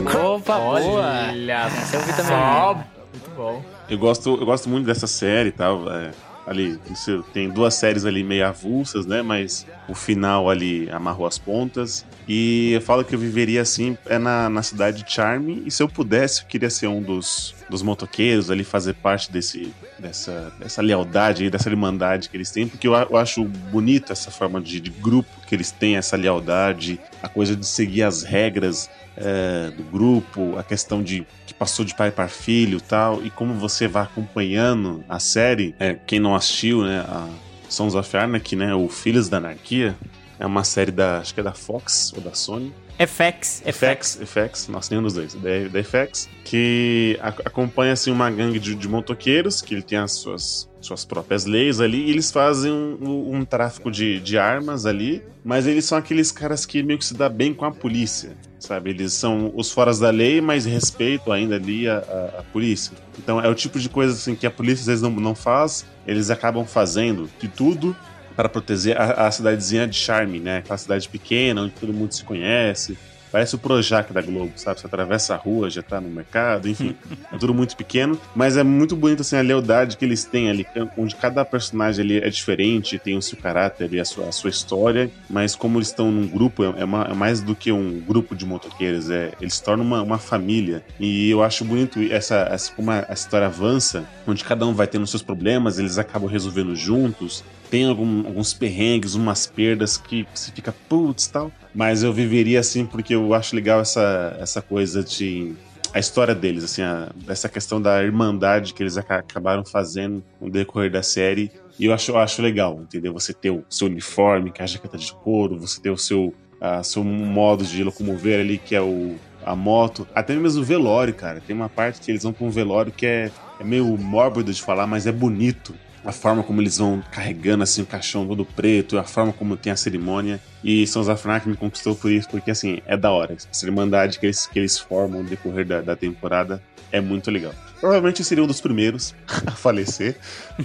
Opa, boa! Olha eu vi também. só. Muito bom. Eu gosto, eu gosto muito dessa série e tal. é, ali, isso, tem duas séries ali meio avulsas, né? Mas o final ali amarrou as pontas. E eu falo que eu viveria assim é na, na cidade de Charme. E se eu pudesse, eu queria ser um dos, dos motoqueiros ali, fazer parte desse, dessa, dessa lealdade dessa irmandade que eles têm. Porque eu, eu acho bonito essa forma de, de grupo que eles têm, essa lealdade, a coisa de seguir as regras é, do grupo, a questão de que passou de pai para filho tal, e como você vai acompanhando a série, é, quem não assistiu, né, a Sons of Anarchy, né, o Filhos da Anarquia, é uma série da, acho que é da Fox ou da Sony, FX, FX. FX, FX, nossa, nenhum dos dois, da, da FX, que a- acompanha assim, uma gangue de, de motoqueiros, que ele tem as suas, suas próprias leis ali, e eles fazem um, um tráfico de, de armas ali, mas eles são aqueles caras que meio que se dá bem com a polícia, sabe? Eles são os foras da lei, mas respeitam ainda ali a, a, a polícia. Então é o tipo de coisa assim que a polícia às vezes não, não faz, eles acabam fazendo de tudo para proteger a, a cidadezinha de Charme, né? Aquela cidade pequena, onde todo mundo se conhece. Parece o Projac da Globo, sabe? Você atravessa a rua, já tá no mercado, enfim. é tudo muito pequeno, mas é muito bonito, assim, a lealdade que eles têm ali, onde cada personagem ali é diferente, tem o seu caráter e a sua, a sua história, mas como eles estão num grupo, é, uma- é mais do que um grupo de motoqueiros, é, eles se tornam uma, uma família. E eu acho bonito essa, essa, como a, a história avança, onde cada um vai tendo seus problemas, eles acabam resolvendo juntos, tem algum- alguns perrengues, umas perdas que você fica putz tal. Mas eu viveria assim porque eu acho legal essa, essa coisa de. A história deles, assim, a- essa questão da irmandade que eles aca- acabaram fazendo no decorrer da série. E eu acho, eu acho legal, entendeu? Você ter o seu uniforme, que é a jaqueta de couro, você ter o seu, a, seu modo de locomover ali, que é o, a moto. Até mesmo o velório, cara. Tem uma parte que eles vão pra um velório que é, é meio mórbido de falar, mas é bonito a forma como eles vão carregando assim o caixão todo preto, a forma como tem a cerimônia. E of Anarchy me conquistou por isso, porque assim, é da hora. Essa irmandade que eles, que eles formam no decorrer da, da temporada é muito legal. Provavelmente eu seria um dos primeiros a falecer,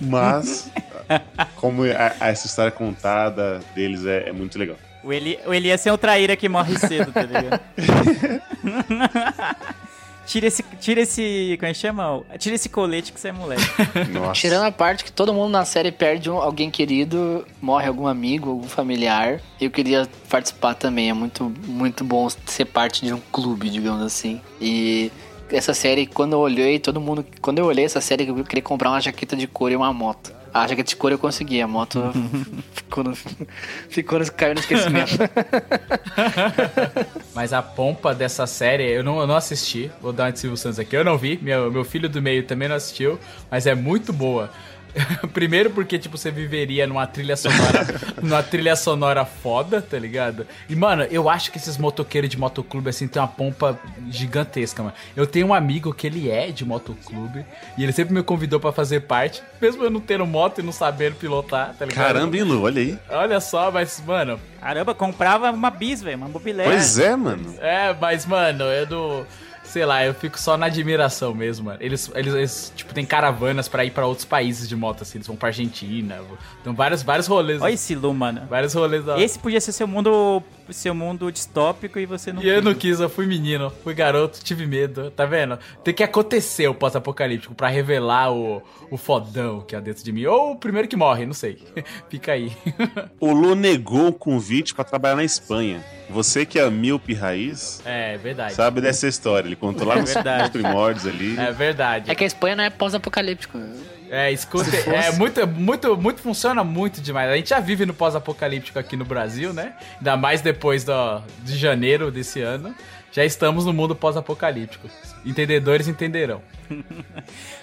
mas como a- a- essa história contada deles é, é muito legal. O, Eli, o Elias é o traíra que morre cedo, tá ligado? tira esse. Tira esse. Como é que chama? Tira esse colete que você é moleque. Nossa. Tirando a parte que todo mundo na série perde um- alguém querido, morre algum amigo, algum familiar. Eu queria participar também. É muito, muito bom ser parte de um clube, digamos assim. E essa série, quando eu olhei, todo mundo. Quando eu olhei essa série, eu queria comprar uma jaqueta de couro e uma moto. A jaqueta de couro eu consegui, a moto ficou no, ficou no, caiu no esquecimento. Mas a pompa dessa série, eu não, eu não assisti. Vou dar uma de Silvio Santos aqui. Eu não vi. Meu, meu filho do meio também não assistiu. Mas é muito boa. Primeiro porque, tipo, você viveria numa trilha sonora. numa trilha sonora foda, tá ligado? E, mano, eu acho que esses motoqueiros de motoclube, assim, tem uma pompa gigantesca, mano. Eu tenho um amigo que ele é de motoclube. E ele sempre me convidou pra fazer parte. Mesmo eu não tendo moto e não sabendo pilotar, tá ligado? Caramba, hein, Lu? Olha aí. Olha só, mas, mano, Caramba, comprava uma bis, velho, uma mobilete. Pois é, mano. É, mas, mano, eu não. Sei lá, eu fico só na admiração mesmo, mano. Eles, eles, eles, tipo, tem caravanas pra ir pra outros países de moto, assim. Eles vão pra Argentina. Então, vários, vários rolês. Olha esse Lu, mano. Vários rolês da. Esse podia ser seu mundo, seu mundo distópico e você não E eu não quis. eu fui menino, fui garoto, tive medo, tá vendo? Tem que acontecer o pós-apocalíptico pra revelar o, o fodão que há dentro de mim. Ou o primeiro que morre, não sei. Fica aí. O Lu negou o convite pra trabalhar na Espanha. Você que é míope raiz, É, verdade. sabe dessa história. Ele contou lá nos Verdade. primórdios ali. É verdade. É que a Espanha não é pós-apocalíptico. É, escuta, fosse- é muito, muito, muito, funciona muito demais. A gente já vive no pós-apocalíptico aqui no Brasil, né? Ainda mais depois do, de janeiro desse ano. Já estamos no mundo pós-apocalíptico. Entendedores entenderão.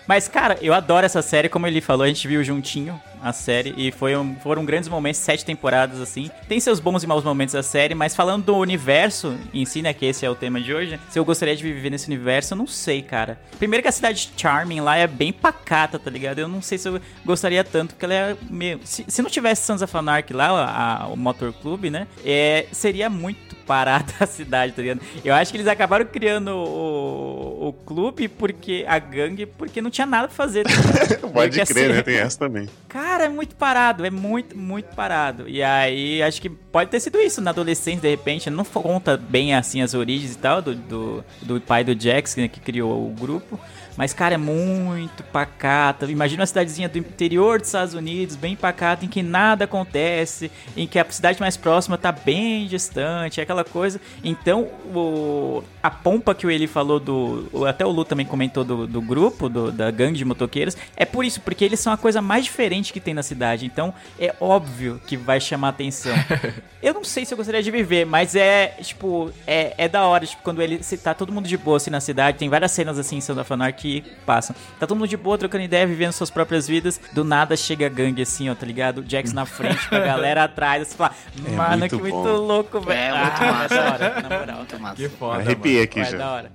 Mas, cara, eu adoro essa série, como ele falou, a gente viu juntinho a série e foi um- foram grandes momentos, sete temporadas, assim. Tem seus bons e maus momentos da série, mas falando do universo em si, né, que esse é o tema de hoje, se eu gostaria de viver nesse universo, eu não sei, cara. Primeiro que a cidade Charming lá é bem pacata, tá ligado? Eu não sei se eu gostaria tanto, porque ela é meio... Se, se não tivesse Sons of Anarchy lá, a- a- o Motor Club, né, é, seria muito parada a cidade, tá ligado? Eu acho que eles acabaram criando o, o clube porque a gangue, porque não tinha nada pra fazer. Meio Pode crer, assim, né? Tem essa também. Cara, é muito parado, é muito, muito parado. E aí, acho que pode ter sido isso na adolescência, de repente. Não conta bem assim as origens e tal do, do, do pai do Jax, né, que criou o grupo. Mas, cara, é muito pacata. Imagina uma cidadezinha do interior dos Estados Unidos, bem pacata, em que nada acontece, em que a cidade mais próxima tá bem distante, é aquela coisa. Então, o, a pompa que o Eli falou do. Até o Lu também comentou do, do grupo, do- da gangue de motoqueiros, é por isso, porque eles são a coisa mais diferente que tem na cidade. Então, é óbvio que vai chamar atenção. Eu não sei se eu gostaria de viver, mas é, tipo, é, é da hora, tipo, quando ele se tá todo mundo de boa assim na cidade, tem várias cenas assim em Sons of Anarchy que passam. Tá todo mundo de boa, trocando ideia, vivendo suas próprias vidas. Do nada chega a gangue assim, ó, tá ligado? O Jax na frente, com a galera atrás, assim, fala, mano, muito que muito bom. louco, velho. É muito Ah, massa. hora, na moral. Muito massa. Que foda. Aqui Vai, já. da hora.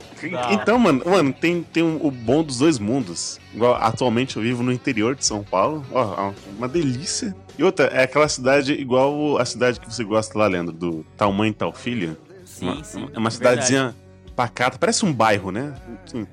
Então, mano, mano tem, tem um- o bom dos dois mundos. Igual, atualmente eu vivo no interior de São Paulo. Ó, uma delícia. E outra, é aquela cidade igual a cidade que você gosta lá, Leandro, do Tal Mãe, Tal Filha. Sim, uma, sim. É uma cidadezinha pacata, parece um bairro, né? Assim,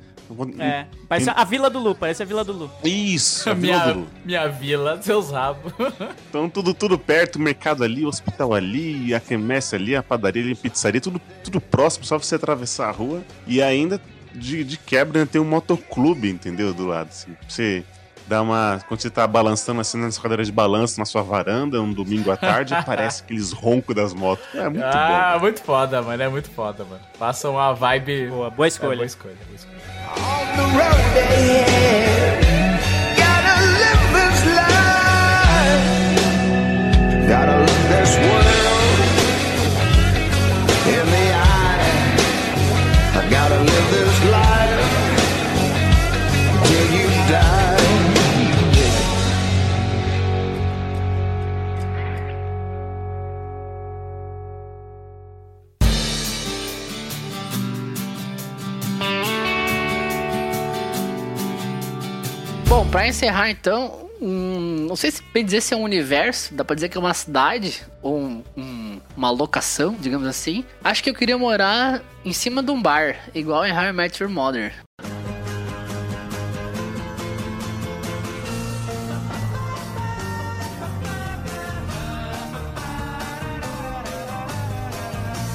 É, parece a Vila do Lu, parece a Vila do Lu. Isso, a Vila do Minha, Lu. minha vila, seus rabos. Então tudo, tudo perto, o mercado ali, o hospital ali, a quermesse ali, a padaria ali, a pizzaria, tudo, tudo próximo, só você atravessar a rua. E ainda, de, de quebra, ainda tem um motoclube, entendeu? Do lado, assim. Pra você dar uma... Quando você tá balançando assim nas cadeiras de balanço na sua varanda, um domingo à tarde, aparece aqueles roncos das motos. É muito ah, bom. muito foda, mano. É muito foda, mano. Passa uma vibe. Boa, boa É, escolha. boa escolha, boa escolha. The road ahead. Bom, pra encerrar então, um, não sei se bem dizer se é um universo, dá pra dizer que é uma cidade ou um- um- uma locação, digamos assim. Acho que eu queria morar em cima de um bar, igual em How I Met Your Mother.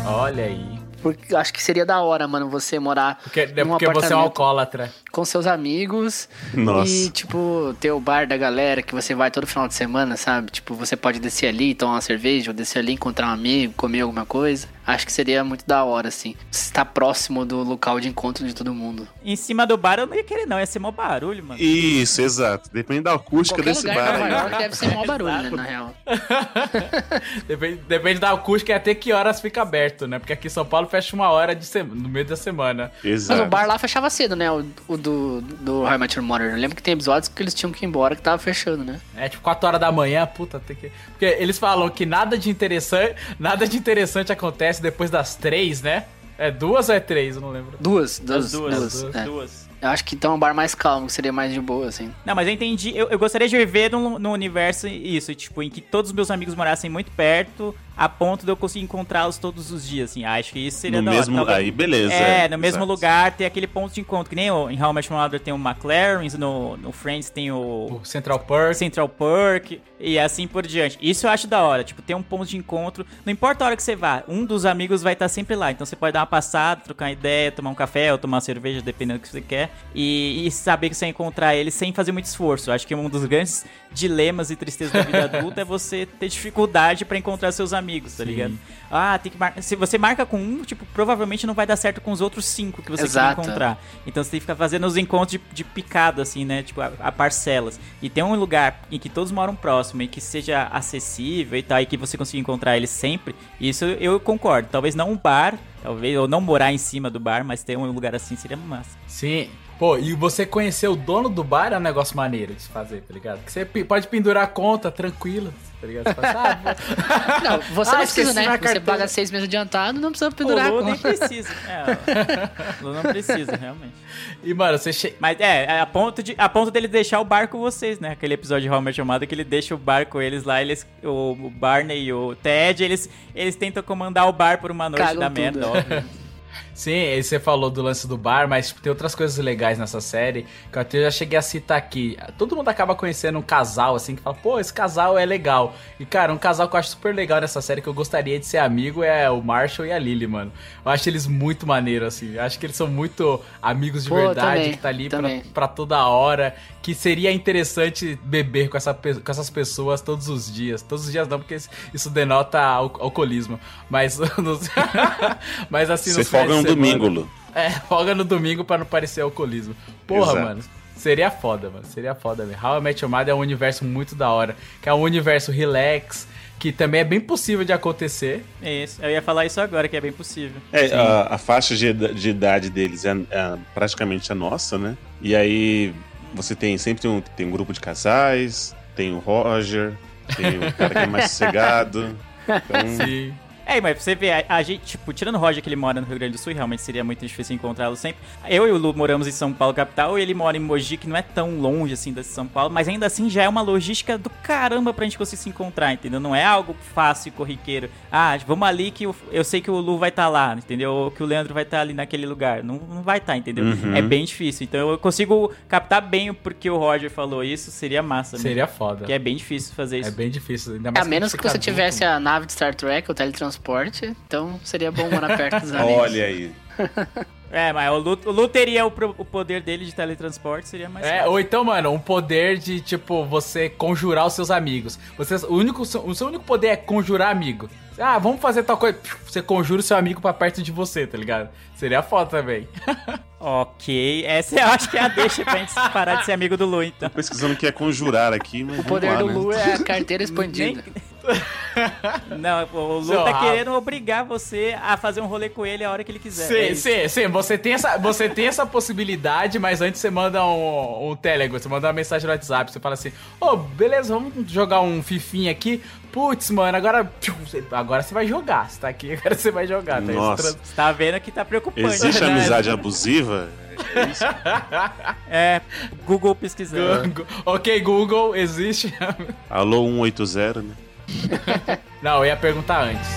Olha aí. Porque acho que seria da hora, mano, você morar Porque, é num porque você é um alcoólatra. Com seus amigos Nossa. e, tipo, ter o bar da galera que você vai todo final de semana, sabe? Tipo, você pode descer ali, tomar uma cerveja, ou descer ali, encontrar um amigo, comer alguma coisa. Acho que seria muito da hora, assim. Estar próximo do local de encontro de todo mundo. Em cima do bar eu não ia querer, não. Ia ser mó barulho, mano. Isso, exato. Depende da acústica Qualquer desse lugar bar Nova aí. York deve ser mó barulho, né, na real. Depende, depende da acústica e até que horas fica aberto, né? Porque aqui em São Paulo fecha uma hora de sema- no meio da semana. Mas Exato. o bar lá fechava cedo, né? O, o do, do Your Mother. Eu lembro que tem episódios que eles tinham que ir embora que tava fechando, né? É tipo 4 horas da manhã, puta, tem que. Porque eles falam que nada de interessante, nada de interessante acontece depois das 3, né? É duas ou é três? Eu não lembro. Duas, duas, As duas, duas. duas, é. duas. Eu acho que então é um bar mais calmo, que seria mais de boa, assim. Não, mas eu entendi. Eu, eu gostaria de viver num, num universo isso, tipo, em que todos os meus amigos morassem muito perto, a ponto de eu conseguir encontrá-los todos os dias, assim. Acho que isso seria No da hora. mesmo... Talvez- Aí, beleza. É, no mesmo lugar ter aquele ponto de encontro. Que nem o, em How Your Mother tem o McLaren's, no, no Friends tem o O Central Perk. Central Perk e assim por diante. Isso eu acho da hora, tipo, ter um ponto de encontro. Não importa a hora que você vá, um dos amigos vai estar sempre lá. Então você pode dar uma passada, trocar uma ideia, tomar um café ou tomar uma cerveja, dependendo do que você quer. E, e saber que você vai encontrar ele sem fazer muito esforço. Eu acho que um dos grandes dilemas e tristezas da vida adulta é você ter dificuldade pra encontrar seus amigos, tá Sim. ligado? Ah, tem que marcar. Se você marca com um, tipo, provavelmente não vai dar certo com os outros cinco que você Exato. quer encontrar. Então você tem que ficar fazendo os encontros de, de picado, assim, né? Tipo, a, a parcelas. E tem um lugar em que todos moram próximo e que seja acessível e tal, e que você consiga encontrar eles sempre. Isso eu concordo. Talvez não um bar, talvez, ou não morar em cima do bar, mas ter um lugar assim seria massa. Sim. Pô, e você conhecer o dono do bar é um negócio maneiro de se fazer, tá ligado? Que você pode pendurar a conta tranquilo, tá ligado? Você fala assim, ah, Não, você Ah, não precisa, né? Você carteira. paga seis meses adiantado, não precisa O pendurar a Lu nem conta. precisa. É, o Lu não precisa, realmente. E, mano, você chega. Mas é, a ponto, de, a ponto dele deixar o bar com vocês, né? Aquele episódio de Your Mother que ele deixa o bar com eles lá, eles, o, o Barney e o Ted, eles, eles tentam comandar o bar por uma noite Cagam da merda, é. óbvio. Sim, aí você falou do lance do bar, mas tipo, tem outras coisas legais nessa série que eu até já cheguei a citar aqui. Todo mundo acaba conhecendo um casal, assim, que fala, pô, esse casal é legal. E, cara, um casal que eu acho super legal nessa série, que eu gostaria de ser amigo, é o Marshall e a Lily, mano. Eu acho eles muito maneiros, assim. Eu acho que eles são muito amigos de Pô, verdade, também, que tá ali pra, pra toda hora. Que seria interessante beber com, essa, com essas pessoas todos os dias. Todos os dias não, porque isso denota al- alcoolismo. Mas, nos- mas assim, Você nos domingo, Lu. é, folga no domingo pra não parecer alcoolismo. Porra, Exato. mano. Seria foda, mano. Seria foda, velho. How I Met Your Mother é um universo muito da hora. Que é um universo relax, que também é bem possível de acontecer. Isso, eu ia falar isso agora, que é bem possível. É, a, a faixa de, de idade deles é, é praticamente a nossa, né? E aí você tem sempre tem um, tem um grupo de casais, tem o Roger, tem o cara que é mais sossegado. Então, Sim. É, mas você vê, a, a gente, tipo, tirando o Roger que ele mora no Rio Grande do Sul, realmente seria muito difícil encontrá-lo sempre. Eu e o Lu moramos em São Paulo, capital, e ele mora em Mogi, que não é tão longe assim da São Paulo, mas ainda assim já é uma logística do caramba pra gente conseguir se encontrar, entendeu? Não é algo fácil e corriqueiro. Ah, vamos ali que eu, eu sei que o Lu vai estar lá, entendeu? Ou que o Leandro vai estar ali naquele lugar. Não, não vai estar, entendeu? Uhum. É bem difícil. Então eu consigo captar bem o porque o Roger falou isso, seria massa. mesmo. Seria foda. Porque é bem difícil fazer isso. É bem difícil. Ainda mais A menos que fica você adulto, tivesse a nave de Star Trek, o teletransporte, então seria bom morar perto dos amigos. olha aí. É, mas o Lu, o Lu teria o, o poder dele de teletransporte, seria mais É, fácil. ou então, mano, um poder de, tipo, você conjurar os seus amigos. Você, o, único, o seu único poder é conjurar amigo. Ah, vamos fazer tal coisa. Você conjura o seu amigo pra perto de você, tá ligado? Seria foda também. Ok, essa eu acho que é a deixa pra gente parar de ser amigo do Lu, então. Tô pesquisando o que é conjurar aqui, mas O poder vamos do lá, né? Lu é a carteira expandida. Não, o Lu Seu tá rabo. querendo obrigar você a fazer um rolê com ele a hora que ele quiser. É Sim, isso. sim, sim. Você tem, essa, você tem essa possibilidade, mas antes você manda um, um Telegram, você manda uma mensagem no WhatsApp, você fala assim, ô, beleza, vamos jogar um fifinha aqui. Putz, mano, agora, agora você vai jogar. Você tá aqui, agora você vai jogar. Tá Nossa. Trans- Você tá vendo que tá preocupante. Existe né? amizade abusiva? É isso? É, Google pesquisando. Ok, Google, existe. Alô 180, né? Não, eu ia perguntar antes.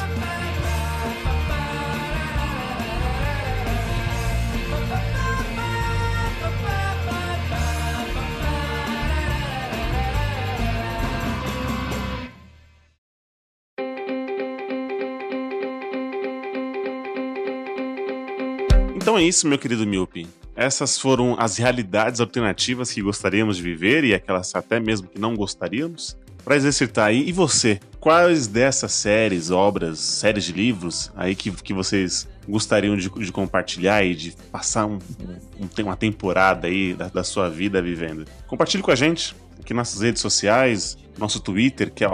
Então é isso, meu querido Miopi. Essas foram as realidades alternativas que gostaríamos de viver e aquelas até mesmo que não gostaríamos. Para exercitar aí, e você? Quais dessas séries, obras, séries de livros aí que, que vocês gostariam de, de compartilhar e de passar um, um- um- uma temporada aí da, da sua vida vivendo? Compartilhe com a gente aqui nas nossas redes sociais, nosso Twitter, que é o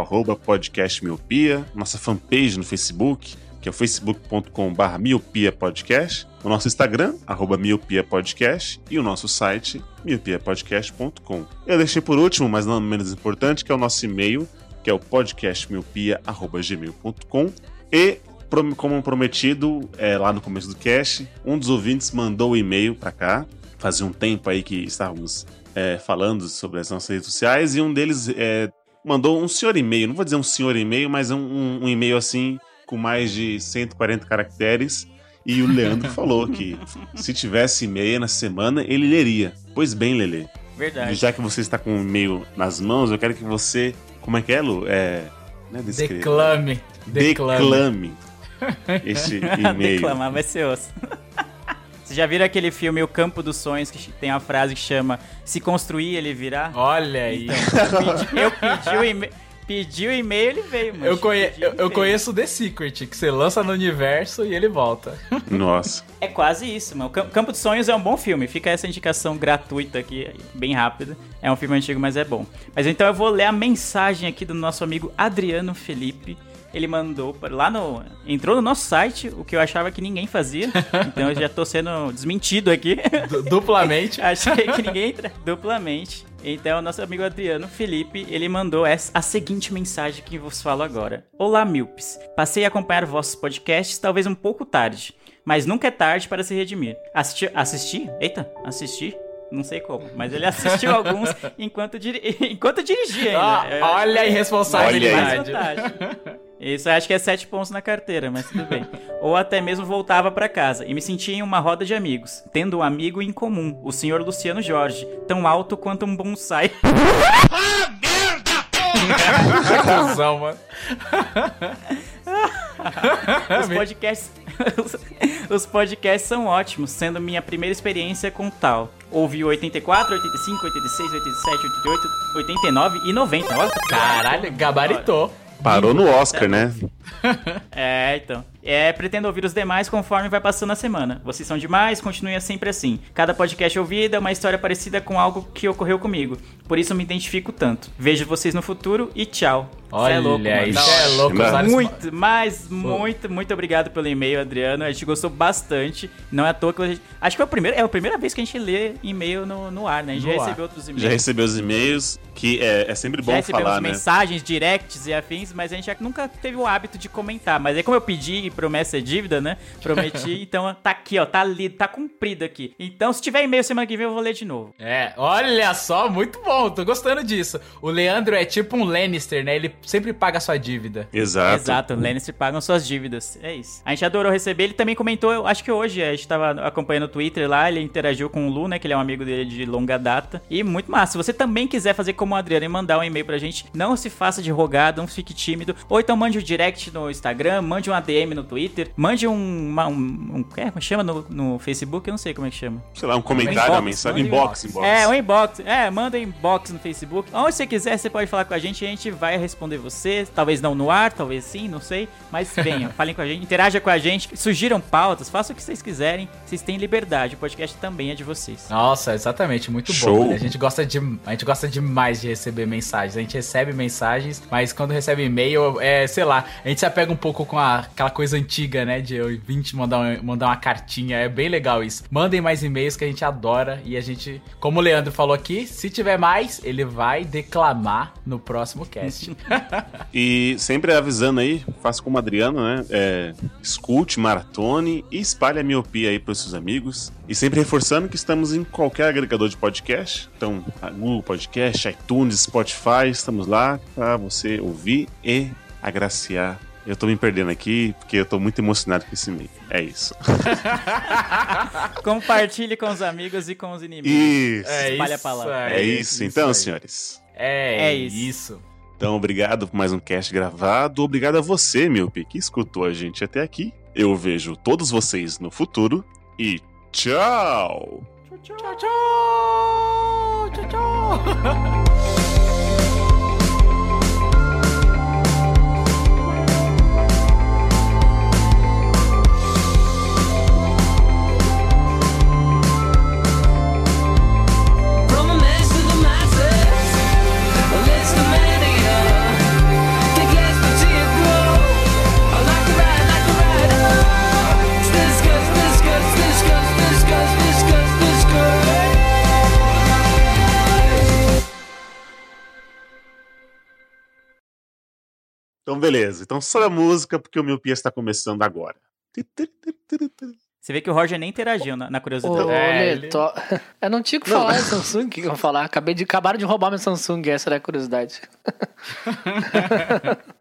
nossa fanpage no Facebook, que é o facebook.com.br miopiapodcast, o nosso Instagram, arroba miopiapodcast, e o nosso site, miopiapodcast.com. Eu deixei por último, mas não menos importante, que é o nosso e-mail, que é o podcastmiopia.gmail.com, e como prometido é, lá no começo do cast, um dos ouvintes mandou o e-mail para cá, fazia um tempo aí que estávamos é, falando sobre as nossas redes sociais, e um deles é, mandou um senhor e-mail, não vou dizer um senhor e-mail, mas um, um- um e-mail assim, com mais de 140 caracteres. E o Leandro falou que se tivesse e-mail na semana, ele leria. Pois bem, Lele. Verdade. Já que você está com o e-mail nas mãos, eu quero que você. Como é que é, Lu? É. É descrever. Declame. Declame. Declame este e-mail. Declamar vai ser osso. Vocês já viram aquele filme O Campo dos Sonhos, que tem a frase que chama Se construir, ele virá? Olha aí. Então, eu pedi, eu pedi o e-mail. Pedi o e-mail, ele veio, mano. Eu, conhe eu, eu conheço The Secret, que você lança no universo e ele volta. Nossa. É quase isso, mano. Campo dos Sonhos é um bom filme. Fica essa indicação gratuita aqui, bem rápida. É um filme antigo, mas é bom. Mas então eu vou ler a mensagem aqui do nosso amigo Adriano Felipe. Ele mandou lá no. Entrou no nosso site, o que eu achava que ninguém fazia. Então eu já tô sendo desmentido aqui. Du- duplamente. Achei que ninguém entra duplamente. Então, nosso amigo Adriano Felipe, ele mandou essa, a seguinte mensagem que vos falo agora. Olá, Milpes. Passei a acompanhar vossos podcasts talvez um pouco tarde, mas nunca é tarde para se redimir. Assisti? assisti? Eita, assisti? Não sei como, mas ele assistiu alguns enquanto, diri enquanto dirigia Ah, ainda. Eu- olha a irresponsabilidade. mais vantagem. Isso acho que é sete pontos na carteira, mas tudo bem. Ou até mesmo voltava pra casa e me sentia em uma roda de amigos, tendo um amigo em comum, o senhor Luciano Jorge, tão alto quanto um bonsai. Cusão, mano. Os podcasts, os podcasts são ótimos, sendo minha primeira experiência com tal. Ouvi o 84, 85, 86, 87, 88, 89 e 90. Olha, Caralho, gabaritou. Parou no Oscar, né? É, então. É, pretendo ouvir os demais conforme vai passando a semana. Vocês são demais, continue sempre assim. Cada podcast ouvido é uma história parecida com algo que ocorreu comigo. Por isso me identifico tanto. Vejo vocês no futuro e tchau. Cê Olha, é louco, mano. isso é louco. Muito, mas muito, muito obrigado pelo e-mail, Adriano. A gente gostou bastante. Não é à toa que a gente. Acho que é, o primeiro, é a primeira vez que a gente lê e-mail no, no ar, né? A gente No já ar. recebeu outros e-mails. Já recebeu os e-mails, que é, é sempre Já bom recebemos falar, né? mensagens, directs e afins, mas a gente já nunca teve o hábito de comentar. Mas aí, como eu pedi e promessa é dívida, né? Prometi, então tá aqui, ó, tá lido, tá cumprido aqui. Então, se tiver e-mail semana que vem, eu vou ler de novo. É, olha só, muito bom, tô gostando disso. O Leandro é tipo um Lannister, né? Ele sempre paga a sua dívida. Exato. Exato, Lannister pagam suas dívidas. É isso. A gente adorou receber. Ele também comentou, eu acho que hoje, a gente tava acompanhando o Twitter lá, ele interagiu com o Lu, né? Que ele é um amigo dele de longa data. E muito massa. Se você também quiser fazer como o Adriano e mandar um e-mail pra gente, não se faça de rogado, não fique tímido. Ou então mande um direct no Instagram, mande um ADM no Twitter, mande um. uma- um, um é, como chama no, no Facebook? Eu não sei como é que chama. Sei lá, um comentário, Inbox, uma mensagem. um Inbox, inbox. É, um inbox. É, manda um inbox no Facebook. Onde você quiser, você pode falar com a gente e a gente vai responder você. Talvez não no ar, talvez sim, não sei. Mas venha, falem com a gente, interaja com a gente, sugiram pautas, façam o que vocês quiserem. Vocês têm liberdade, o podcast também é de vocês. Nossa, exatamente, muito Show. bom. né? A gente gosta de, a gente gosta demais de receber mensagens. A gente recebe mensagens, mas quando recebe e-mail, é, sei lá, a gente se apega um pouco com a- aquela coisa antiga, né, de eu vir te mandar, um- mandar uma cartinha. É bem legal isso. Mandem mais e-mails que a gente adora e a gente, como o Leandro falou aqui, se tiver mais, ele vai declamar no próximo cast. E sempre avisando aí, faça como o Adriano, né? É, escute, maratone e espalhe a miopia aí pros seus amigos. E sempre reforçando que estamos em qualquer agregador de podcast. Então, a Google Podcast, iTunes, Spotify, estamos lá pra você ouvir e agraciar. Eu tô me perdendo aqui porque eu tô muito emocionado com esse e-mail. É isso. Compartilhe com os amigos e com os inimigos. Isso. Espalha a palavra. É isso, então, aí. senhores. É, É isso. isso. Então, obrigado por mais um cast gravado. Obrigado a você, Miope, que escutou a gente até aqui. Eu vejo todos vocês no futuro e tchau! Tchau, tchau! Tchau, tchau! From Então, beleza. Então, só a música, porque o Miopia está começando agora. Você vê que o Roger nem interagiu na, na Ô, curiosidade. É, Lê, ele- tô- Eu não tinha o que falar em Samsung, o que que eu vou falar? Acabei de... Acabaram de roubar meu Samsung, essa era a curiosidade.